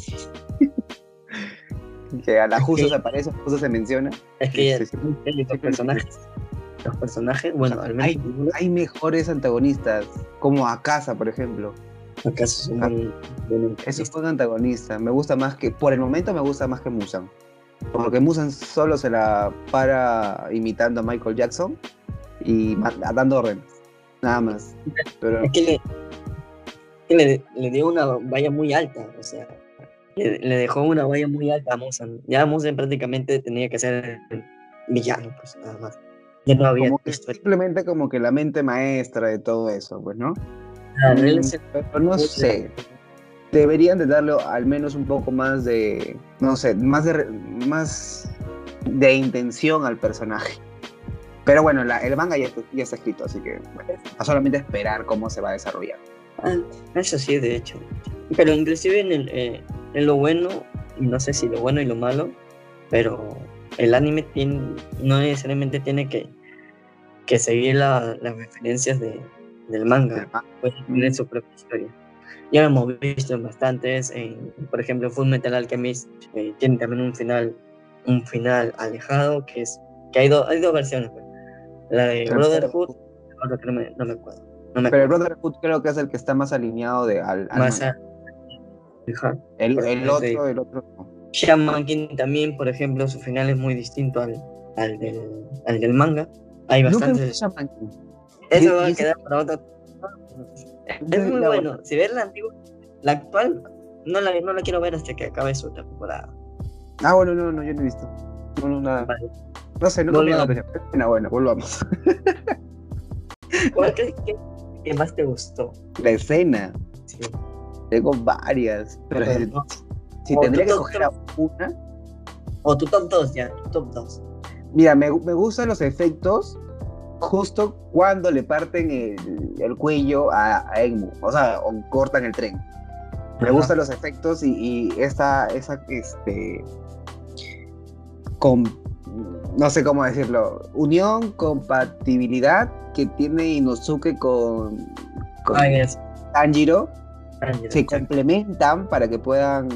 que a la justo se aparece, justo se menciona. Es que los personajes. Los personajes, bueno, al menos. Hay, hay mejores antagonistas, como Akasa, por ejemplo. Akasa es un buen, Eso fue un antagonista. Me gusta más que. Por el momento me gusta más que Musan. Porque Musan solo se la para imitando a Michael Jackson y dando órdenes. Nada más. Pero... Es que le, le, dio una valla muy alta, o sea, le, dejó una valla muy alta a Musan. Ya Musan prácticamente tenía que ser villano, pues nada más. Ya no había simplemente como que la mente maestra de todo eso, pues, ¿no? Ah, pero no sé. Deberían de darle al menos un poco más de, no sé, más de, más de intención al personaje. Pero bueno, el manga ya, está escrito, así que bueno, a solamente esperar cómo se va a desarrollar. Ah, eso sí, de hecho. Pero inclusive en, el, eh, en lo bueno, no sé si lo bueno y lo malo, pero el anime no necesariamente tiene que, que seguir las referencias de, del manga, puede tener su propia historia. Ya lo hemos visto en bastantes, en, por ejemplo, Full Metal Alchemist eh, tiene también un final, un final alejado, que es que hay, hay dos versiones. Pues. La de Brotherhood, no me, no me. Pero el Brotherhood creo que es el que está más alineado de, al, más el, el, otro, el otro Shaman King también, por ejemplo, su final es muy distinto al, al, del, al del manga. Hay bastantes. Eso va a quedar para otro. Es muy bueno. Si ves la antigua, la actual, no la, no la quiero ver hasta que acabe su temporada. Ah, bueno, no, no, yo no he visto. No, no, nada. No sé, no me la atención. Bueno, volvamos. ¿Cuál crees que, más te gustó? La escena. Sí. Tengo varias. Pero, si, tendría que coger una. O tu top 2 ya, tu top 2. Mira, me, me gustan los efectos justo cuando le parten el, el cuello a, a o sea, o cortan el tren. Me gustan los efectos y, y esa, esa, este, con, no sé cómo decirlo, unión, compatibilidad que tiene Inosuke con, con Tanjiro, se complementan para que puedan,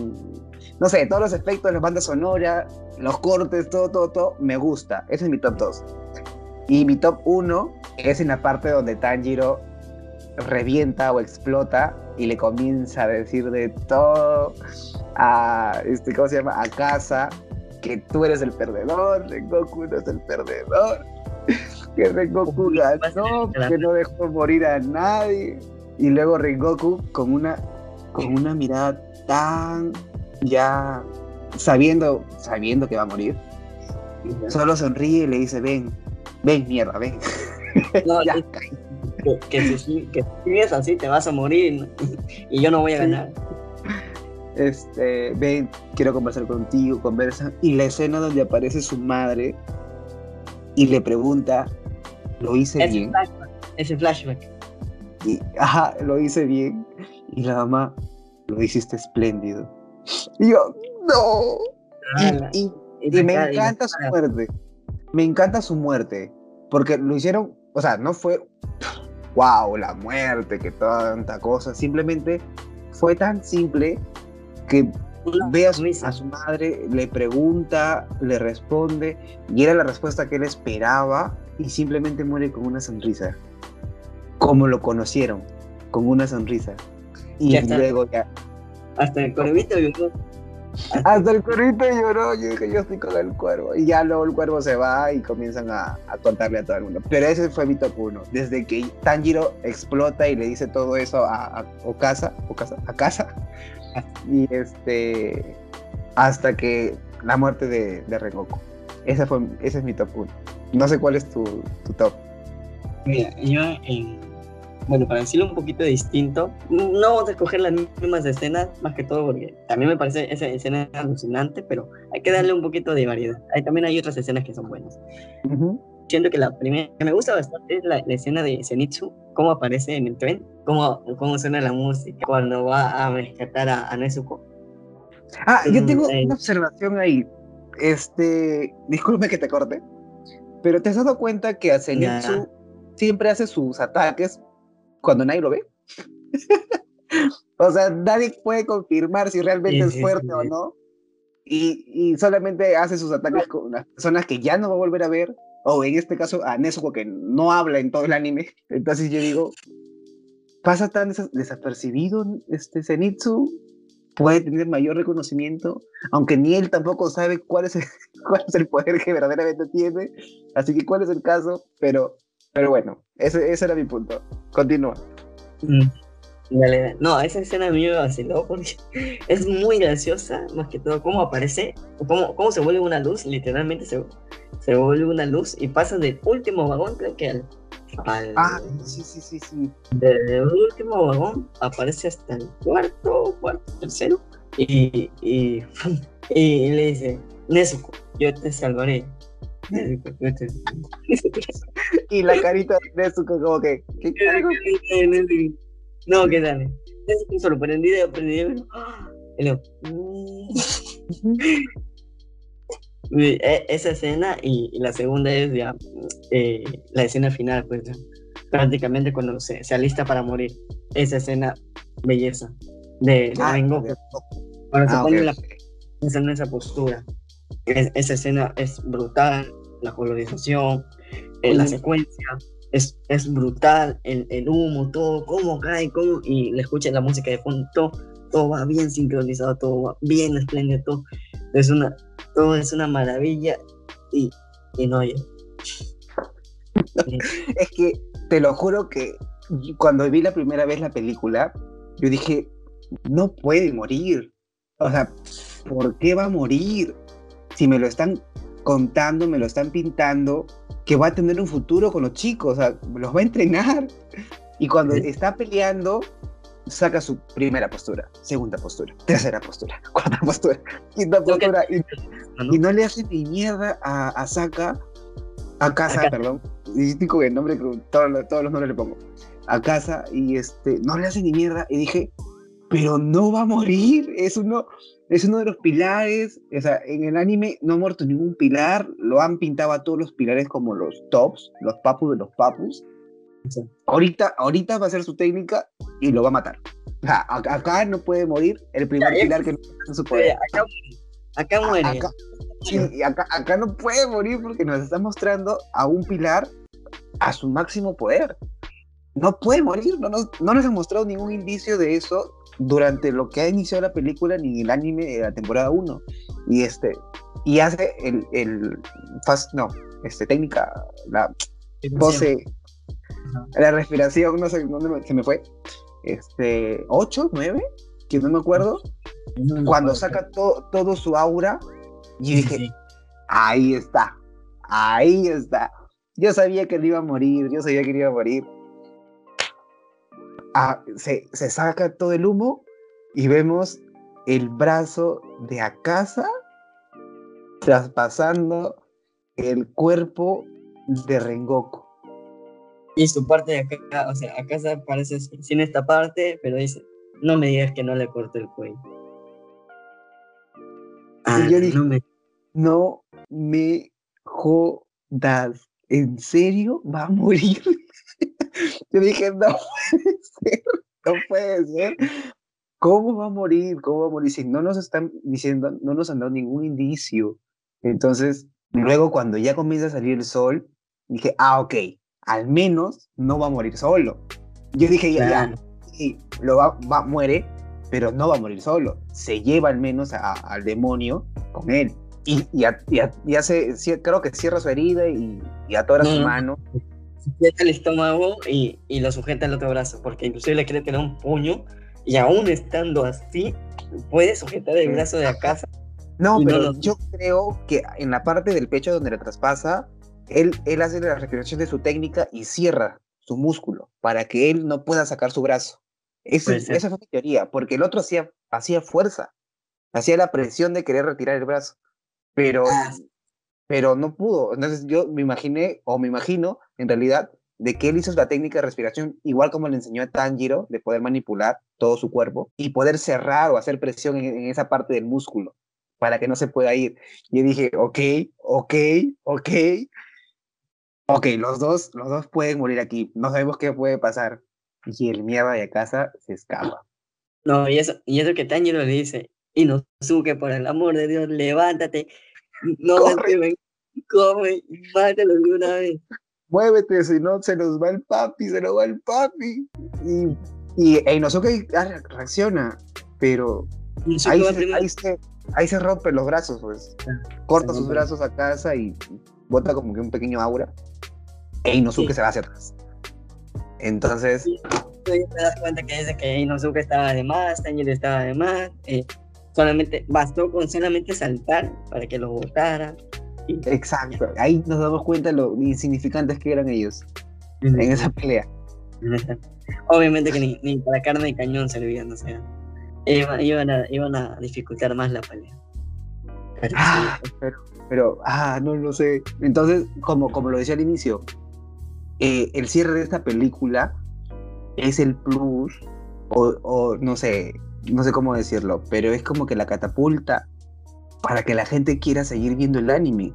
no sé, todos los efectos, la banda sonora, los cortes, todo, todo, todo, me gusta. Ese es mi top 2. Y mi top 1 es en la parte donde Tanjiro revienta o explota y le comienza a decir de todo a, este, ¿cómo se llama? A casa que tú eres el perdedor, Rengoku no es el perdedor, que Rengoku ganó, que no dejó morir a nadie. Y luego Rengoku con una, con una mirada tan ya sabiendo, sabiendo que va a morir, solo sonríe y le dice, ven, ven mierda, ven. que, si, que sigues así te vas a morir y yo no voy a ganar este, ven, quiero conversar contigo, conversa. Y la escena donde aparece su madre y le pregunta, ¿lo hice bien? ese flashback. Y, ajá, lo hice bien. Y la mamá, lo hiciste espléndido. Y yo, no. y, me encanta su muerte. Me encanta su muerte. Porque lo hicieron, o sea, no fue, wow, la muerte, que tanta cosa. Simplemente fue tan simple que ve a su, a su, madre, le pregunta, le responde, y era la respuesta que él esperaba, y simplemente muere con una sonrisa. Como lo conocieron, con una sonrisa. Y luego ya. Hasta el cuervito lloró. Hasta el cuervito lloró. Yo dije, yo estoy con el cuervo. Y ya luego el cuervo se va y comienzan a, a contarle a todo el mundo. Pero ese fue mi top 1. Desde que Tanjiro explota y le dice todo eso a, a Okasa, Okasa, a casa y este hasta que la muerte de, de Rengoku. Ese, fue, ese es mi top 1. No sé cuál es tu, tu top. Mira, yo en, bueno, para decirlo un poquito distinto, no vamos a escoger las mismas escenas, más que todo porque también me parece esa escena alucinante, pero hay que darle un poquito de variedad. Hay, también hay otras escenas que son buenas. Siento que la primera que me gusta bastante es la, escena de Zenitsu, cómo aparece en el tren, cómo, cómo suena la música cuando va a rescatar a, a Nezuko. Ah, yo tengo una observación ahí. Este, disculpe que te corte, pero ¿te has dado cuenta que a Zenitsu siempre hace sus ataques cuando nadie lo ve? o sea, nadie puede confirmar si realmente es fuerte o no. Y, y, solamente hace sus ataques con las personas que ya no va a volver a ver. O en este caso a Nezuko que no habla en todo el anime. Entonces yo digo, pasa tan desapercibido este Zenitsu puede tener mayor reconocimiento, aunque ni él tampoco sabe cuál es el, cuál es el poder que verdaderamente tiene, así que cuál es el caso, pero, pero bueno, ese, ese era mi punto. Continúa. Mm, no, esa escena a mí me vaciló porque es muy graciosa, más que todo, cómo aparece, cómo, cómo se vuelve una luz, literalmente se, se vuelve una luz y pasa del último vagón, creo que al ah, sí, sí, sí, sí. Desde el último vagón aparece hasta el cuarto, cuarto, tercero. Y, y, y le dice, Nezuko, yo te salvaré. y la carita de Nezuko como que, ¿qué No, ¿qué tal? Nezuko sorprendido, aprendido. Y luego, e, esa escena y, la segunda es ya eh, la escena final, pues prácticamente cuando se, se, alista para morir. Esa escena, belleza, de, ah, Cuando se ah, pone la, en esa postura. esa escena es brutal, la colorización, eh, la secuencia. Es, es brutal, el, el, humo, todo, cómo cae, cómo, y le escuchan la música de fondo, todo, todo va bien sincronizado, todo va bien espléndido, todo. Es una, todo es una maravilla y, y no hay. es que te lo juro que cuando vi la primera vez la película, yo dije, no puede morir. O sea, ¿por qué va a morir? Si me lo están contando, me lo están pintando, que va a tener un futuro con los chicos, o sea, los va a entrenar. Y cuando está peleando, saca su primera postura, segunda postura, tercera postura, cuarta postura, quinta postura, y, no le hace ni mierda a, a Saka, a casa, perdón, y digo el nombre, todos, todos los nombres le pongo, a casa, y este, no le hace ni mierda, y dije, pero no va a morir, es uno, es uno de los pilares, o sea, en el anime no ha muerto ningún pilar, lo han pintado a todos los pilares como los tops, los papus de los papus, Ahorita, ahorita va a ser su técnica y lo va a matar. acá no puede morir el primer pilar que no tiene su poder. Acá, muere. Acá, no puede morir porque nos está mostrando a un pilar a su máximo poder. No puede morir, no nos, no nos han mostrado ningún indicio de eso durante lo que ha iniciado la película ni el anime de la temporada 1. Y este, y hace el, el fast, no, este técnica, la pose, la respiración, no sé dónde se me fue. Este, ¿8, 9? Que no me acuerdo. Cuando saca todo su aura, y dije, ahí está, ahí está. Yo sabía que él iba a morir, yo sabía que él iba a morir. Ah, se, se saca todo el humo y vemos el brazo de Akasa traspasando el cuerpo de Rengoku. Y su parte de acá, o sea, acá se aparece sin esta parte, pero dice, no me digas que no le corté el cuello. Ah, yo dije, no me... no me jodas, ¿en serio va a morir? yo dije, no puede ser, no puede ser. ¿Cómo va a morir? ¿Cómo va a morir? Si no nos están diciendo, no nos han dado ningún indicio. Entonces, luego cuando ya comienza a salir el sol, dije, ah, ok, al menos no va a morir solo. Yo dije, ya, sí, lo va, va, muere, pero no va a morir solo. Se lleva al menos al demonio con él. Y, ya, ya, se, creo que cierra su herida y, y atora su mano. Sujeta el estómago y, y, lo sujeta al otro brazo, porque inclusive le quiere tener un puño y aún estando así, puede sujetar el brazo de acá. No, pero yo creo que en la parte del pecho donde le traspasa, él, él hace la respiración de su técnica y cierra su músculo para que él no pueda sacar su brazo. esa fue mi teoría, porque el otro hacía, hacía fuerza, hacía la presión de querer retirar el brazo, pero, ah. pero no pudo. Entonces yo me imaginé, o me imagino, en realidad, de que él hizo la técnica de respiración igual como le enseñó a Tanjiro, de poder manipular todo su cuerpo y poder cerrar o hacer presión en, esa parte del músculo para que no se pueda ir. Y yo dije, ok, ok, ok, ok, los dos, los dos pueden morir aquí, no sabemos qué puede pasar. Y el mierda de casa se escapa. No, y eso, y eso que Tanjiro le dice, y no que por el amor de Dios, levántate, no corre, come, mátalo de una vez. Muévete, si no se nos va el papi, se nos va el papi. Y, y e Inosuke reacciona, pero ahí se, ahí, se, ahí se rompen los brazos, pues. Ah, Corta sus brazos a casa y bota como que un pequeño aura. E Inosuke se va hacia atrás. Entonces. te das cuenta que dice que Inosuke estaba de más, Tanjiro estaba de más. Eh, solamente bastó con solamente saltar para que lo botara. Exacto, ahí nos damos cuenta de lo insignificantes que eran ellos en esa pelea. Obviamente que ni, ni, para carne de cañón servían, o sea, iban, a, iban a dificultar más la pelea. Ah, pero, pero, ah, no lo sé. Entonces, como, como lo decía al inicio, eh, el cierre de esta película es el plus, o, o no sé, no sé cómo decirlo, pero es como que la catapulta para que la gente quiera seguir viendo el anime.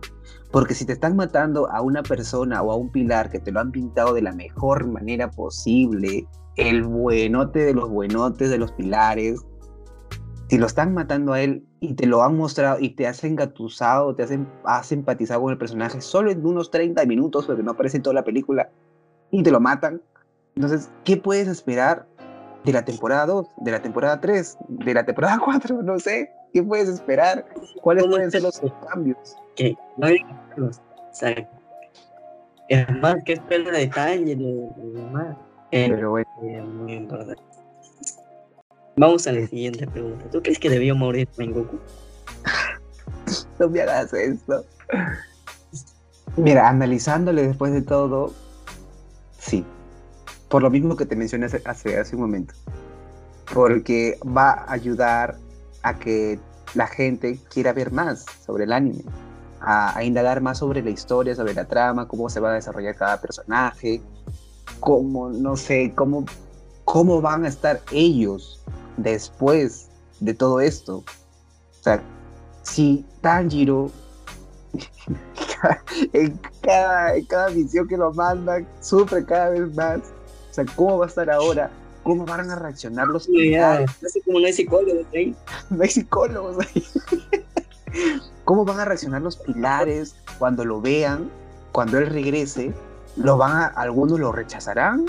Porque si te están matando a una persona o a un pilar que te lo han pintado de la mejor manera posible, el buenote de los buenotes de los pilares, si lo están matando a él y te lo han mostrado y te has engatusado, te has, has empatizado con el personaje solo en unos 30 minutos, porque no aparece en toda la película, y te lo matan, entonces, ¿qué puedes esperar de la temporada 2, de la temporada 3, de la temporada 4, no sé. ¿Qué puedes esperar? ¿Cuáles pueden ser los cambios? Que no hay es más que espera detalle de demás. Eh, Pero bueno. Eh, muy importante. Vamos a la siguiente pregunta. ¿Tú crees que debió morir Goku? no me hagas esto. Mira, analizándole después de todo, sí, por lo mismo que te mencioné hace, hace, un momento. Porque va a ayudar a que la gente quiera ver más sobre el anime, a, indagar más sobre la historia, sobre la trama, cómo se va a desarrollar cada personaje, cómo, no sé, cómo, cómo van a estar ellos después de todo esto. O sea, si Tanjiro en cada, en cada misión que lo mandan sufre cada vez más ¿cómo va a estar ahora? ¿Cómo van a reaccionar los sé cómo no hay psicólogos ahí. no hay psicólogos ahí. ¿Cómo van a reaccionar los pilares cuando lo vean, cuando él regrese? ¿Lo van a, algunos lo rechazarán,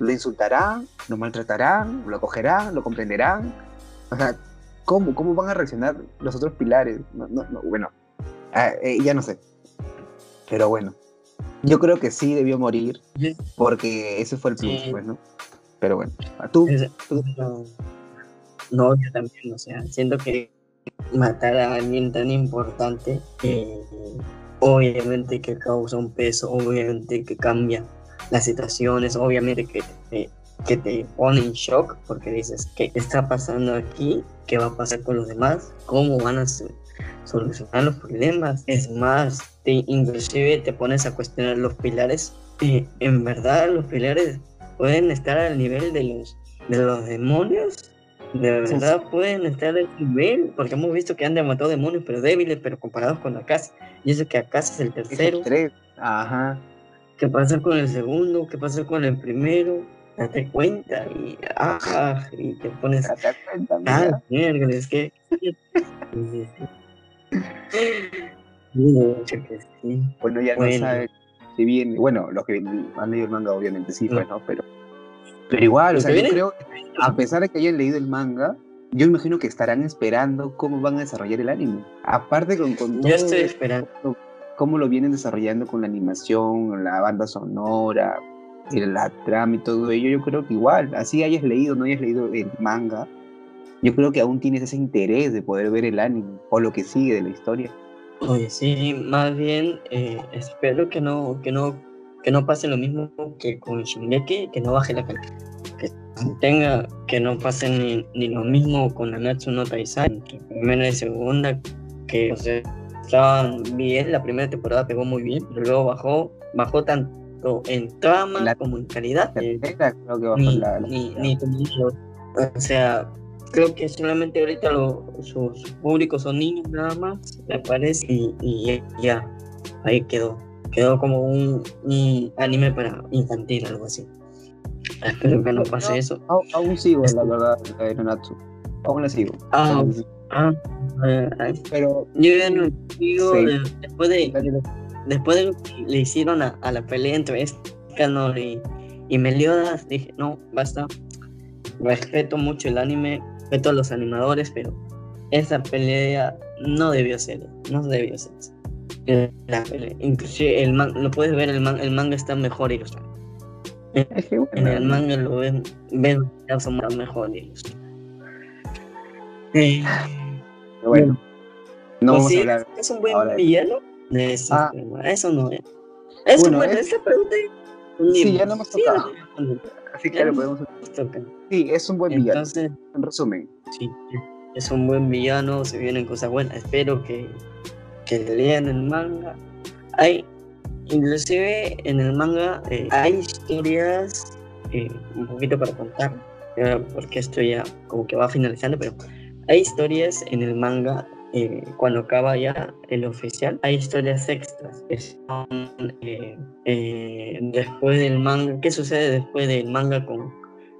lo insultarán, lo maltratarán, lo acogerán, lo comprenderán. O sea, ¿cómo, cómo van a reaccionar los otros pilares? No, no, bueno, ah, eh, ya no sé. Pero bueno, yo creo que sí debió morir, porque ese fue el plus, pues, ¿no? Pero bueno, ¿a tú? No, yo también, o sea, siento que matar a alguien tan importante, eh, obviamente que causa un peso, obviamente que cambia las situaciones, obviamente que te, que te pone en shock, porque dices, ¿qué está pasando aquí? ¿Qué va a pasar con los demás? ¿Cómo van a ser? solucionar los problemas. Es más, te, inclusive te pones a cuestionar los pilares. y en verdad los pilares pueden estar al nivel de los, de los demonios. De verdad pueden estar al nivel, porque hemos visto que han matado demonios, pero débiles, pero comparados con la casa. Y eso que acá es el tercero. Ajá. ¿Qué pasa con el segundo? ¿Qué pasa con el primero? Date cuenta y, ah, y te pones. Date cuenta, ah, mierda, es que. Bueno, ya no sabe si bien, bueno, los que han leído el manga obviamente sí, pues, ¿no? Pero, pero igual, o sea, yo creo, a pesar de que hayan leído el manga, yo imagino que estarán esperando cómo van a desarrollar el anime. Aparte con, con yo estoy esperando cómo lo vienen desarrollando con la animación, la banda sonora, la trama y todo ello, yo creo que igual, así hayas leído, no hayas leído el manga, yo creo que aún tienes ese interés de poder ver el anime o lo que sigue de la historia. Oye, sí, más bien eh, espero que no, que no, que no pase lo mismo que con Shingeki, que no baje la calidad. Que tenga, que no pase ni, ni lo mismo con Nanatsu no Taizai, que primera y segunda, que o sea, estaban bien, la primera temporada pegó muy bien, pero luego bajó, bajó tan, tanto en trama como en calidad. Eh, ni, ni, o sea, creo que solamente ahorita sus públicos son niños nada más, me parece, y, ya, ahí quedó. Quedó como un, anime para infantil, algo así. Espero que no pase eso. Aún, sigo, la verdad. Aún la sigo. Ah, ah, pero yo ya no sigo después de después de lo que le hicieron a, la pelea entre Escanor y, y Meliodas, dije, no, basta. Respeto mucho el anime, respeto a los animadores, pero esa pelea no debió ser, no debió ser. La pelea. Inclusive el man, lo puedes ver, el, el manga está mejor ilustrado. En el manga lo ven, ven son mejor ilustrado. Eh, bueno, no vamos a hablar. Es un buen villano. Eso, ah. eso no es. Eso bueno, es... esa pregunta. Sí, ya no hemos tocado. Así que lo podemos tocar. Sí, es un buen villano. Entonces, en resumen. Sí, es un buen villano, se vienen cosas buenas. Espero que, que lean el manga. Hay, inclusive en el manga, eh, hay historias, eh, un poquito para contar, porque esto ya como que va finalizando, pero hay historias en el manga eh, cuando acaba ya el oficial, hay historias extras que son eh, eh, después del manga. ¿Qué sucede después del manga con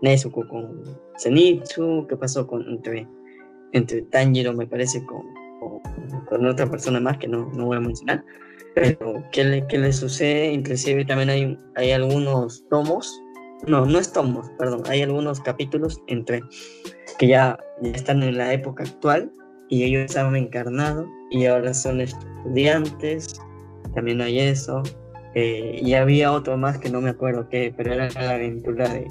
Nezuko, con Zenitsu? ¿Qué pasó con, entre, entre Tanjiro, me parece, con, con, otra persona más que no, no voy a mencionar? Pero, ¿qué le, qué le sucede? Inclusive también hay, hay algunos tomos, no, no es tomos, perdón, hay algunos capítulos entre que ya, ya están en la época actual y ellos estaban encarnados y ahora son estudiantes, también hay eso. Eh, y había otro más que no me acuerdo qué, pero era la aventura de...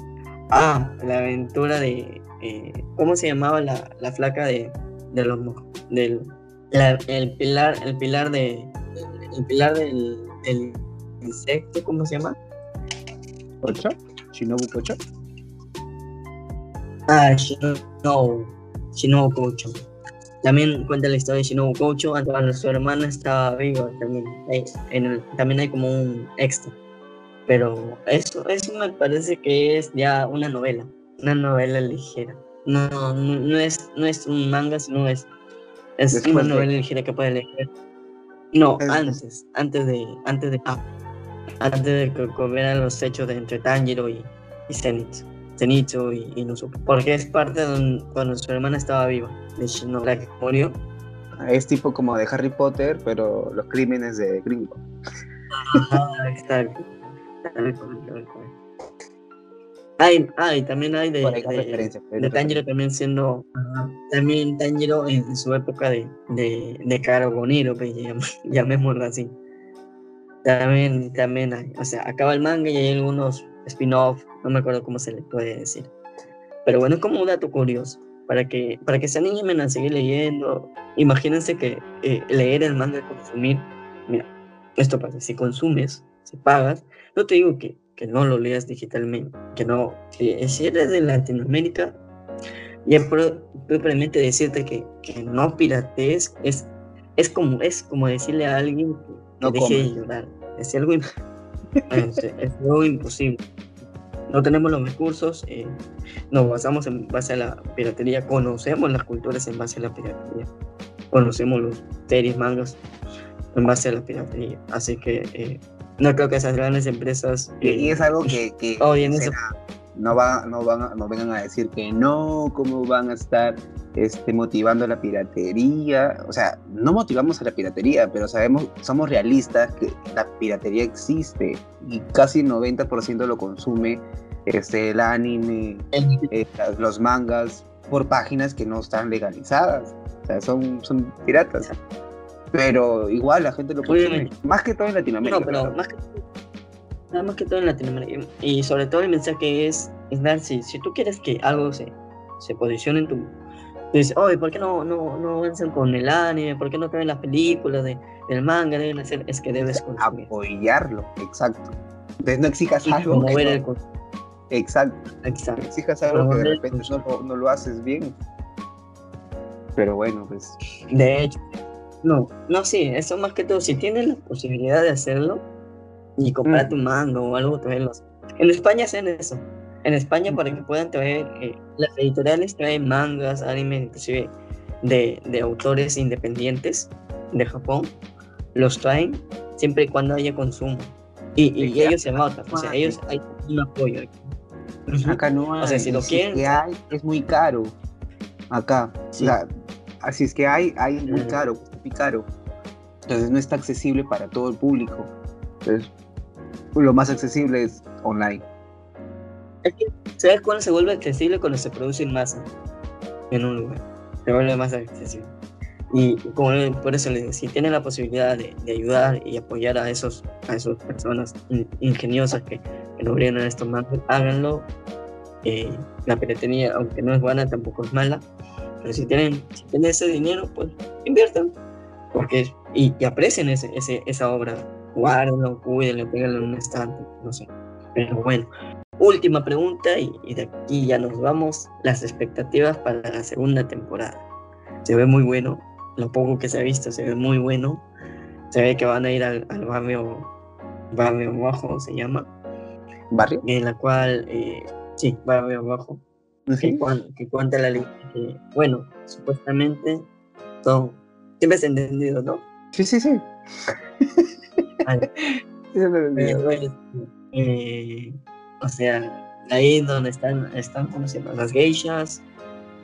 Ah, la aventura de... Eh, ¿Cómo se llamaba la, la flaca de, de los... del el pilar el pilar de el pilar del, del insecto cómo se llama Kocha Shinobu Kocha ah Shinobu Shinobu Kocha también cuenta la historia de Shinobu Koucho, cuando su hermana estaba viva también. en también hay como un extra. Pero eso, eso me parece que es ya una novela, una novela ligera. No, no, es, no es un manga, sino es, es una novela ligera que puede leer. No, antes, antes de, antes de, ah, antes de que ocurrieran los hechos de entre Tanjiro y, y Zenitsu. Zenitsu y, y Porque es parte de cuando su hermana estaba viva, de Shinobara murió. Es tipo como de Harry Potter, pero los crímenes de Gringo. exacto. Hay, hay, también hay de, de, de Tanjiro también siendo, también Tanjiro en su época de, de, de Caragonero, pues, llamémoslo así. También, también hay, o sea, acaba el manga y hay algunos spin-off, no me acuerdo cómo se le puede decir. Pero bueno, es como un dato curioso, para que, para que se animen a seguir leyendo. Imagínense que eh, leer el manga, consumir, mira, esto pasa, si consumes, si pagas, no te digo que, que no lo leas digitalmente, que no, si eres de Latinoamérica, ya propiamente decirte que, que no piratees es, es, como, es como decirle a alguien que, deje de llorar. Es algo es, algo imposible. No tenemos los recursos, eh, nos basamos en base a la piratería, conocemos las culturas en base a la piratería, conocemos los series, mangas en base a la piratería. Así que eh, no creo que esas grandes empresas... y es algo que... que no, va, no, van, no vengan a decir que no, cómo van a estar este, motivando la piratería. O sea, no motivamos a la piratería, pero sabemos, somos realistas que la piratería existe y casi el 90% lo consume este, el anime, eh, los mangas, por páginas que no están legalizadas. O sea, son, son piratas. Pero igual la gente lo consume. Más que todo en Latinoamérica. No, pero más que nada más que todo en Latinoamérica. Y sobre todo el mensaje es, es dar, si, si tú quieres que algo se, se posicione en tu... Dices, oye, ¿por qué no, no, no avanzan con el anime? ¿Por qué no traen las películas de, del manga? Deben hacer, es que debes consumir. Apoyarlo, exacto. Entonces no exijas algo. Que no, el... Exacto. Exacto. Exijas algo que de repente no, no lo haces bien. Pero bueno, pues. De hecho, no, no, sí, eso más que todo, si tienes la posibilidad de hacerlo, y comprarte un mando o algo, traerlos. En España hacen eso. En España, para que puedan traer, eh, las editoriales traen mangas, anime, inclusive de, de, autores independientes de Japón, los traen siempre y cuando haya consumo. Y, y ellos se notan, o sea, ellos hay un apoyo. Acá no hay. O sea, si lo quieren. que hay, es muy caro. Acá. así es que hay, hay muy caro, muy caro. Entonces no está accesible para todo el público. Entonces, lo más accesible es online. ¿Sabes cuándo se vuelve accesible? Cuando se produce en masa en un lugar. Se vuelve más accesible. Y como por eso les si tienen la posibilidad de, ayudar y apoyar a esos a esas personas ingeniosas que, que logran estos mandos, háganlo. Eh, la piratería, aunque no es buena, tampoco es mala. Pero si tienen, si tienen ese dinero, pues inviertan. Porque, y, y aprecien ese, ese, esa obra. Guárdenlo, cuídenlo, tenganlo en un estante, no sé. Pero bueno, última pregunta y, y de aquí ya nos vamos. Las expectativas para la segunda temporada. Se ve muy bueno, lo poco que se ha visto se ve muy bueno. Se ve que van a ir al, barrio, barrio bajo, se llama. ¿Barrio? En la cual, eh, sí, barrio bajo. Que, cuenta la ley. bueno, supuestamente son. Siempre se ha entendido, ¿no? Sí, sí, sí. Eh, o sea, ahí donde están, están ¿cómo se llama? Las geishas,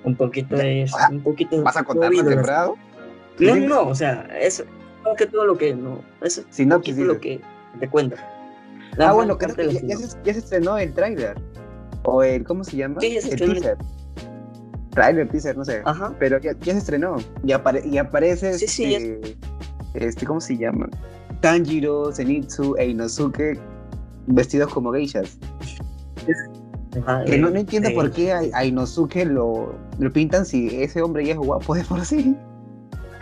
un poquito de... Un poquito ¿Vas a contar la temporada? No, no, o sea, eso que todo lo que no, eso es no, lo que te cuenta. ah, bueno, creo que ya, se, estrenó el trailer. O el, ¿cómo se llama? Sí, ya se el teaser. Trailer, teaser, no sé. Ajá. Pero ya, ya se estrenó. Y, y aparece sí, sí, este, este, ¿cómo se llama? Tanjiro, Zenitsu e Inosuke vestidos como geishas. que no, no entiendo por qué a, a Inosuke lo, lo pintan si ese hombre ya es guapo de por sí.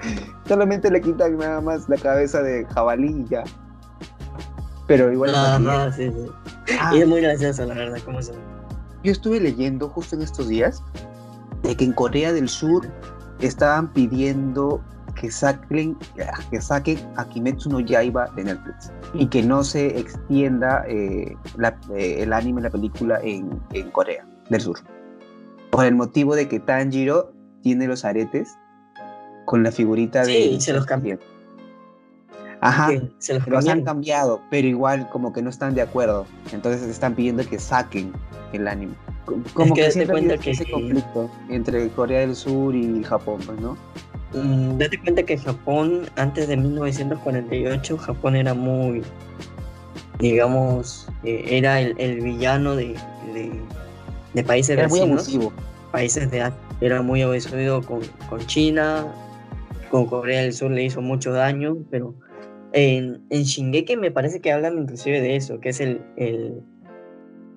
Solamente le quitan nada más la cabeza de jabalí y ya. Pero igual. Ah, sí, sí. Ah. y es muy gracioso, la verdad, cómo se. Yo estuve leyendo justo en estos días de que en Corea del Sur estaban pidiendo que saquen, que saquen a Kimetsu no Yaiba de Netflix y que no se extienda eh, eh, el anime, la película en, en Corea del Sur. Por el motivo de que Tanjiro tiene los aretes con la figurita de. Sí, se los cambian. Ajá, se los, han cambiado, pero igual como que no están de acuerdo. Entonces están pidiendo que saquen el anime. Como que, se cuenta que ese conflicto entre Corea del Sur y Japón, pues, ¿no? Mm, date cuenta que Japón, antes de 1948, Japón era muy, digamos, eh, era el, villano de, de, países era muy abusivo. países de era muy abusivo con, con China, con Corea del Sur le hizo mucho daño, pero en, en Shingeki me parece que hablan inclusive de eso, que es el, el,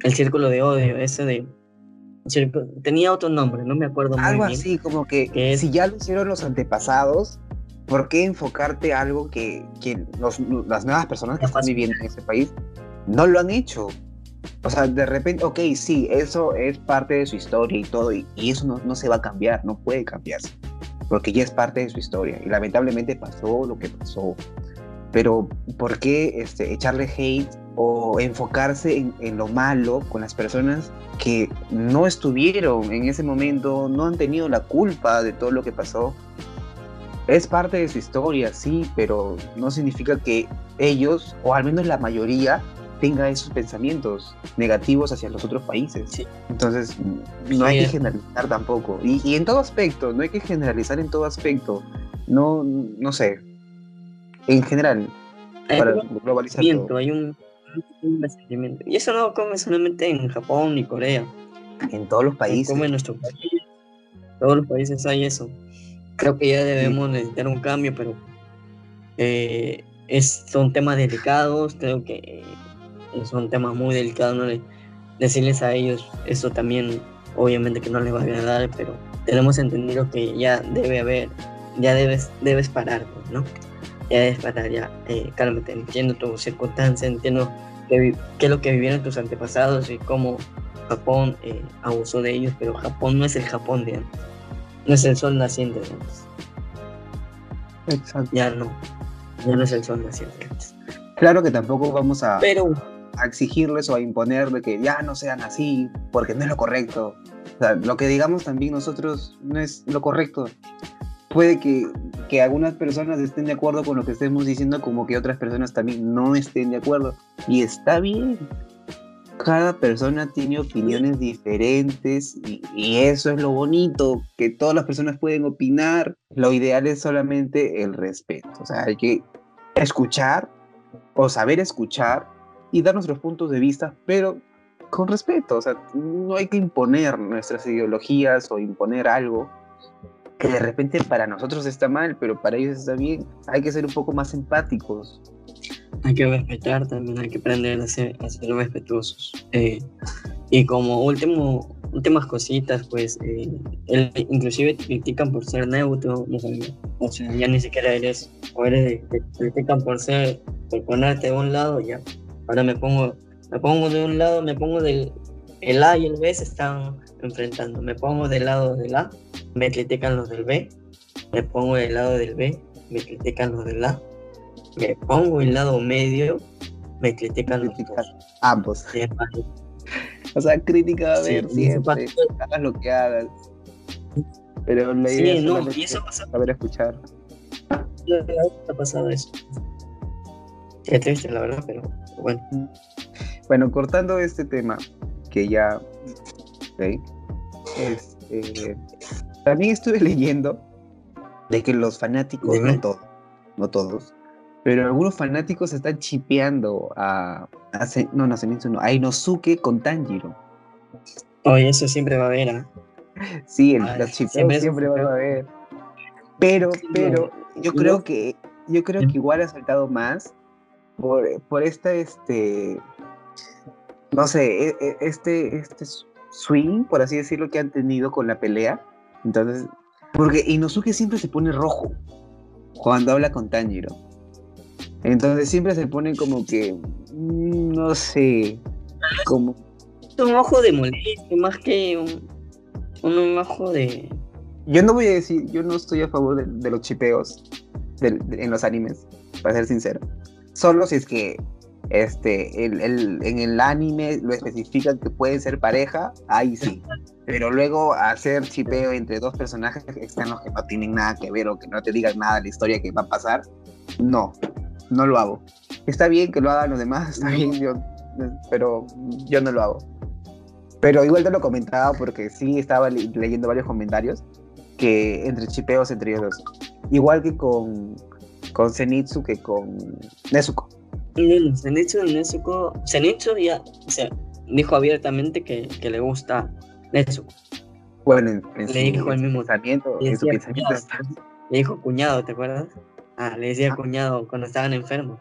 el círculo de odio, ese de... Tenía otro nombre, no me acuerdo Algo muy bien. así, como que, si ya lo hicieron los antepasados, ¿por qué enfocarte algo que, que los, las nuevas personas que están viviendo en ese país no lo han hecho? O sea, de repente, ok, sí, eso es parte de su historia y todo, y, y eso no, no, se va a cambiar, no puede cambiarse porque ya es parte de su historia y lamentablemente pasó lo que pasó. Pero ¿por qué este, echarle hate o enfocarse en, en, lo malo con las personas que no estuvieron en ese momento, no han tenido la culpa de todo lo que pasó? Es parte de su historia, sí, pero no significa que ellos, o al menos la mayoría, tenga esos pensamientos negativos hacia los otros países. Entonces, no hay que generalizar tampoco. Y, en todo aspecto, no hay que generalizar en todo aspecto. No, no sé. En general, para globalizar todo. Hay un, Y eso no come solamente en Japón ni Corea. En todos los países. Come en nuestro país. Todos los países hay eso. Creo que ya debemos necesitar un cambio, pero eh, es, son temas delicados. Creo que son temas muy delicados, ¿no? decirles a ellos eso también, obviamente que no les va a agradar, pero tenemos entendido que ya debe haber, ya debes, debes parar, pues, ¿no? Ya debes parar, ya, eh, cálmate, entiendo tu circunstancia, entiendo qué, es lo que vivieron tus antepasados y cómo Japón eh, abusó de ellos, pero Japón no es el Japón de antes, no es el sol naciente de antes. Exacto. Ya no, ya no es el sol naciente de antes. Claro que tampoco vamos a, a exigirles o a imponerle que ya no sean así, porque no es lo correcto. O sea, lo que digamos también nosotros no es lo correcto. Puede que, que algunas personas estén de acuerdo con lo que estemos diciendo, como que otras personas también no estén de acuerdo. Y está bien. Cada persona tiene opiniones diferentes y, y eso es lo bonito, que todas las personas pueden opinar. Lo ideal es solamente el respeto. O sea, hay que escuchar o saber escuchar y dar nuestros puntos de vista, pero con respeto, o sea, no hay que imponer nuestras ideologías o imponer algo que de repente para nosotros está mal, pero para ellos está bien. Hay que ser un poco más empáticos. Hay que respetar también, hay que aprender a ser, a ser respetuosos. Eh, y como último, últimas cositas, pues, eh, inclusive te critican por ser neutro, o sea, ya ni siquiera eres, o eres, te critican por ser, por ponerte de un lado, ya, ahora me pongo me pongo de un lado, me pongo del el A y el B se están enfrentando. Me pongo del lado del A, me critican los del B. Me pongo del lado del B, me critican los del A. Me pongo el lado medio, me critican los dos. Ambos. o sea, crítica va a haber siempre. Hagas lo que hagas. Pero la idea sí, no, y eso pasa. saber escuchar. Ha pasado eso. Qué triste, la verdad, pero bueno. Bueno, cortando este tema, que ya. Este, también estuve leyendo de que los fanáticos, no todos, no todos, pero algunos fanáticos están chipeando a, no, no, no, a Inosuke con Tanjiro. Oye, eso siempre va a haber, ¿eh? Sí, el, los chipeos siempre, va a haber. Pero, pero, yo creo que, yo creo que igual ha saltado más por, por esta, este, no sé, e, e, este, este swing, por así decirlo, que han tenido con la pelea. Entonces, porque Inosuke siempre se pone rojo cuando habla con Tanjiro. Entonces siempre se pone como que, mm, no sé, como... Un ojo de molestia, más que un, ojo de... Yo no voy a decir, yo no estoy a favor de, los chipeos en los animes, para ser sincero. Solo si es que este, el, el, en el anime lo especifican que pueden ser pareja, ahí sí. Pero luego hacer chipeo entre dos personajes externos que no tienen nada que ver o que no te digan nada de la historia que va a pasar, no, no lo hago. Está bien que lo hagan los demás, está bien, yo, pero yo no lo hago. Pero igual te lo comentaba porque sí estaba leyendo varios comentarios que entre chipeos entre ellos dos. Igual que con, con Zenitsu que con Nezuko. No, Zenitsu, Nezuko, Zenitsu ya, o sea, dijo abiertamente que, que le gusta Nezuko. Bueno, en, le dijo el mismo pensamiento, en su pensamiento Le dijo cuñado, ¿te acuerdas? Ah, le decía ah. cuñado cuando estaban enfermos.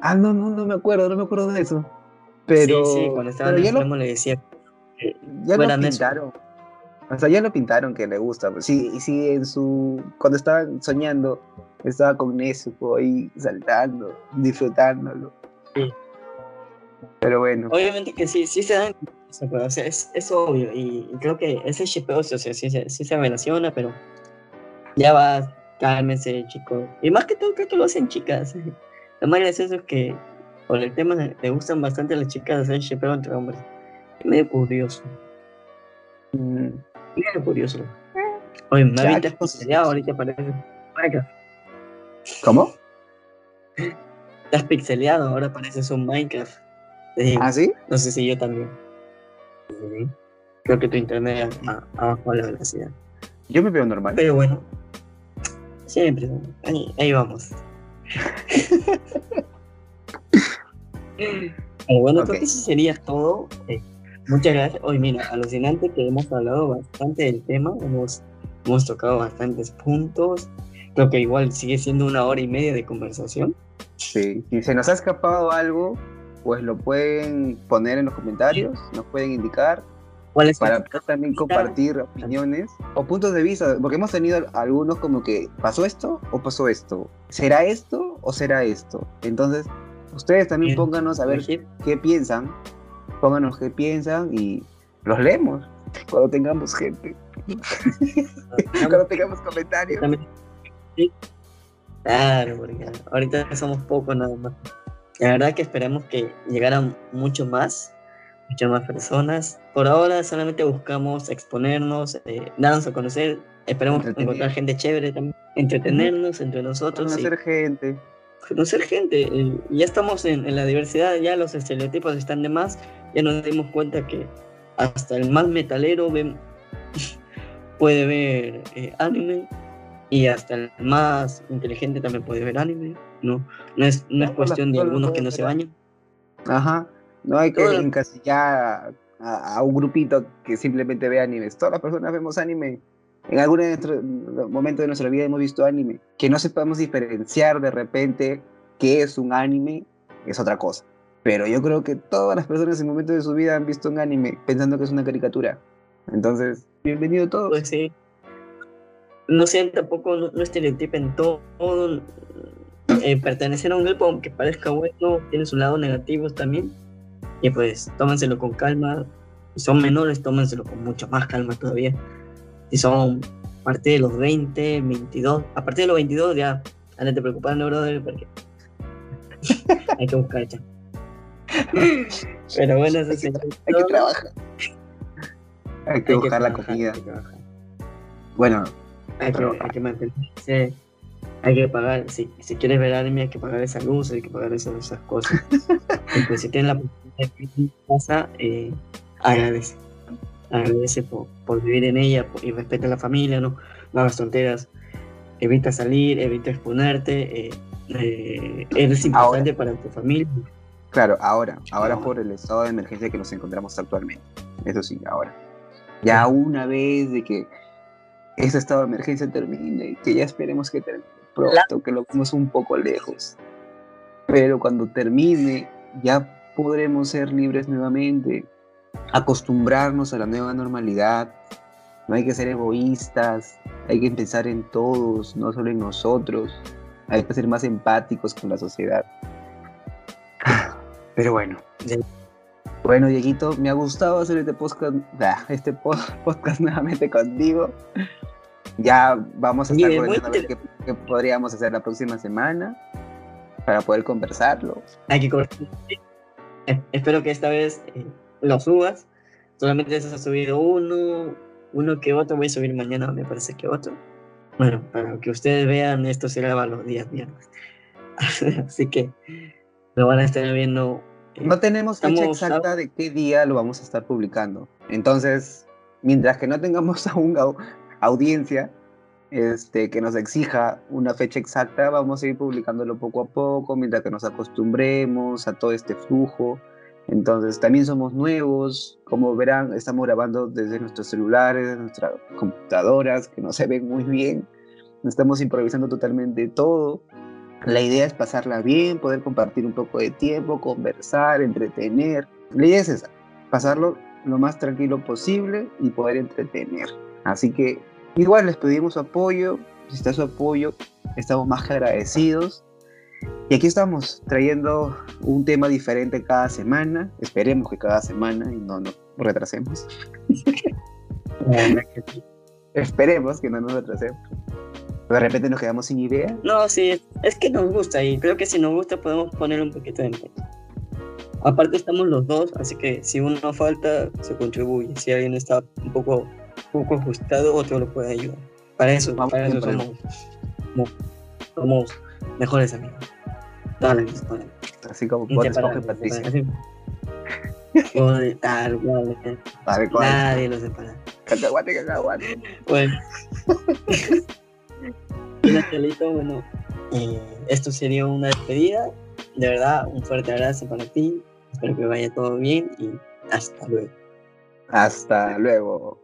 Ah, no, no, no me acuerdo, no me acuerdo de eso. Pero, sí, sí, cuando estaban enfermos le decía. ya lo pintaron. O sea, ya lo pintaron que le gusta. Sí, y sí, en su. Cuando estaban soñando, estaba con Nezuko ahí saltando, disfrutándolo. Sí. Pero bueno. Obviamente que sí, sí se dan. O sea, es, es obvio. Y, creo que ese shipeo, o sea, sí, sí, se relaciona, pero ya va, cálmense, chicos. Y más que todo, creo que lo hacen chicas. Lo más gracioso es que por el tema le gustan bastante las chicas hacer shipeo entre hombres. Es medio curioso. Mm. Medio curioso. Oye, me había ahorita parece. ¿Cómo? Estás pixeleado, ahora pareces un Minecraft. ¿Ah, sí? No sé si yo también. Creo que tu internet ha, bajado la velocidad. Yo me veo normal. Pero bueno, siempre. Ahí, ahí vamos. bueno, creo que eso sería todo. Eh, muchas gracias. Hoy, mira, alucinante que hemos hablado bastante del tema. Hemos, hemos tocado bastantes puntos. Creo que igual sigue siendo una hora y media de conversación. Sí, si se nos ha escapado algo, pues lo pueden poner en los comentarios, nos pueden indicar para también compartir opiniones o puntos de vista, porque hemos tenido algunos como que pasó esto o pasó esto, será esto o será esto. Entonces, ustedes también pónganos a ver qué piensan, pónganos qué piensan y los leemos cuando tengamos gente, cuando tengamos comentarios. Claro, porque ahorita somos pocos nada más. La verdad que esperamos que llegaran mucho más, muchas más personas. Por ahora solamente buscamos exponernos, eh, darnos a conocer. Esperemos encontrar gente chévere también, entretenernos entre nosotros. Conocer gente. Conocer gente. Eh, ya estamos en, en, la diversidad, ya los estereotipos están de más. Ya nos dimos cuenta que hasta el más metalero puede ver eh, anime y hasta el más inteligente también puede ver anime. No, no es, no es cuestión de algunos que no se bañan. Ajá, no hay que encasillar a, a, un grupito que simplemente ve animes. Todas las personas vemos anime. En algún momento de nuestra vida hemos visto anime. Que no sepamos diferenciar de repente qué es un anime es otra cosa. Pero yo creo que todas las personas en momento de su vida han visto un anime pensando que es una caricatura. Entonces, bienvenido a todos. Pues sí. No sean tampoco, no, estereotipen todo. Eh, pertenecer a un grupo, aunque parezca bueno, tiene su lado negativo también. Y pues, tómenselo con calma. Si son menores, tómenselo con mucho más calma todavía. Si son a partir de los 20, 22, a partir de los 22 ya, no te preocupando, brother, porque hay que buscar ya. Pero bueno, eso hay, que, hay que trabajar. Hay que buscar la comida. Bueno, hay que, hay que mantenerse. Hay que pagar, si, si quieres ver anime, hay que pagar esa luz, hay que pagar esas, esas cosas. Entonces, si tienes la oportunidad de vivir en casa, eh, agradece. Agradece por, por, vivir en ella y respeta a la familia, no, no hagas tonteras. Evita salir, evita exponerte. Eh, eh, eres importante para tu familia. Claro, ahora, ahora por el estado de emergencia que nos encontramos actualmente. Eso sí, ahora. Ya una vez de que ese estado de emergencia termine, que ya esperemos que termine pronto, que lo vemos un poco lejos. Pero cuando termine, ya podremos ser libres nuevamente, acostumbrarnos a la nueva normalidad. No hay que ser egoístas, hay que pensar en todos, no solo en nosotros. Hay que ser más empáticos con la sociedad. Pero bueno. Bueno, Dieguito, me ha gustado hacer este podcast, este podcast nuevamente contigo. Ya vamos a estar a ver qué, podríamos hacer la próxima semana para poder conversarlo. Hay que eh, Espero que esta vez eh, lo subas. Solamente se ha subido uno, uno que otro. Voy a subir mañana, me parece que otro. Bueno, para que ustedes vean, esto se graba los días viernes. Así que lo van a estar viendo. Eh, no tenemos fecha exacta de qué día lo vamos a estar publicando. Entonces, mientras que no tengamos aún audiencia este, que nos exija una fecha exacta, vamos a ir publicándolo poco a poco, mientras que nos acostumbremos a todo este flujo. Entonces, también somos nuevos. Como verán, estamos grabando desde nuestros celulares, nuestras computadoras, que no se ven muy bien. Estamos improvisando totalmente todo. La idea es pasarla bien, poder compartir un poco de tiempo, conversar, entretener. La idea es esa, pasarlo lo más tranquilo posible y poder entretener. Así que igual les pedimos su apoyo, si está su apoyo, estamos más que agradecidos. Y aquí estamos trayendo un tema diferente cada semana. Esperemos que cada semana y no nos retrasemos. Esperemos que no nos retrasemos de repente nos quedamos sin idea. No, sí, es que nos gusta y creo que si nos gusta podemos poner un poquito de empeño. Aparte estamos los dos, así que si uno falta, se contribuye. Si alguien está un poco, poco ajustado, otro lo puede ayudar. Para eso, Vamos para eso somos, somos, mejores amigos. Dale, dale. Así como vos escoge Patricia. Tal cual. Nadie lo separa. Cacahuate, cacahuate. Bueno. bueno, eh, esto sería una despedida. De verdad, un fuerte abrazo para ti. Espero que vaya todo bien y hasta luego. Hasta luego.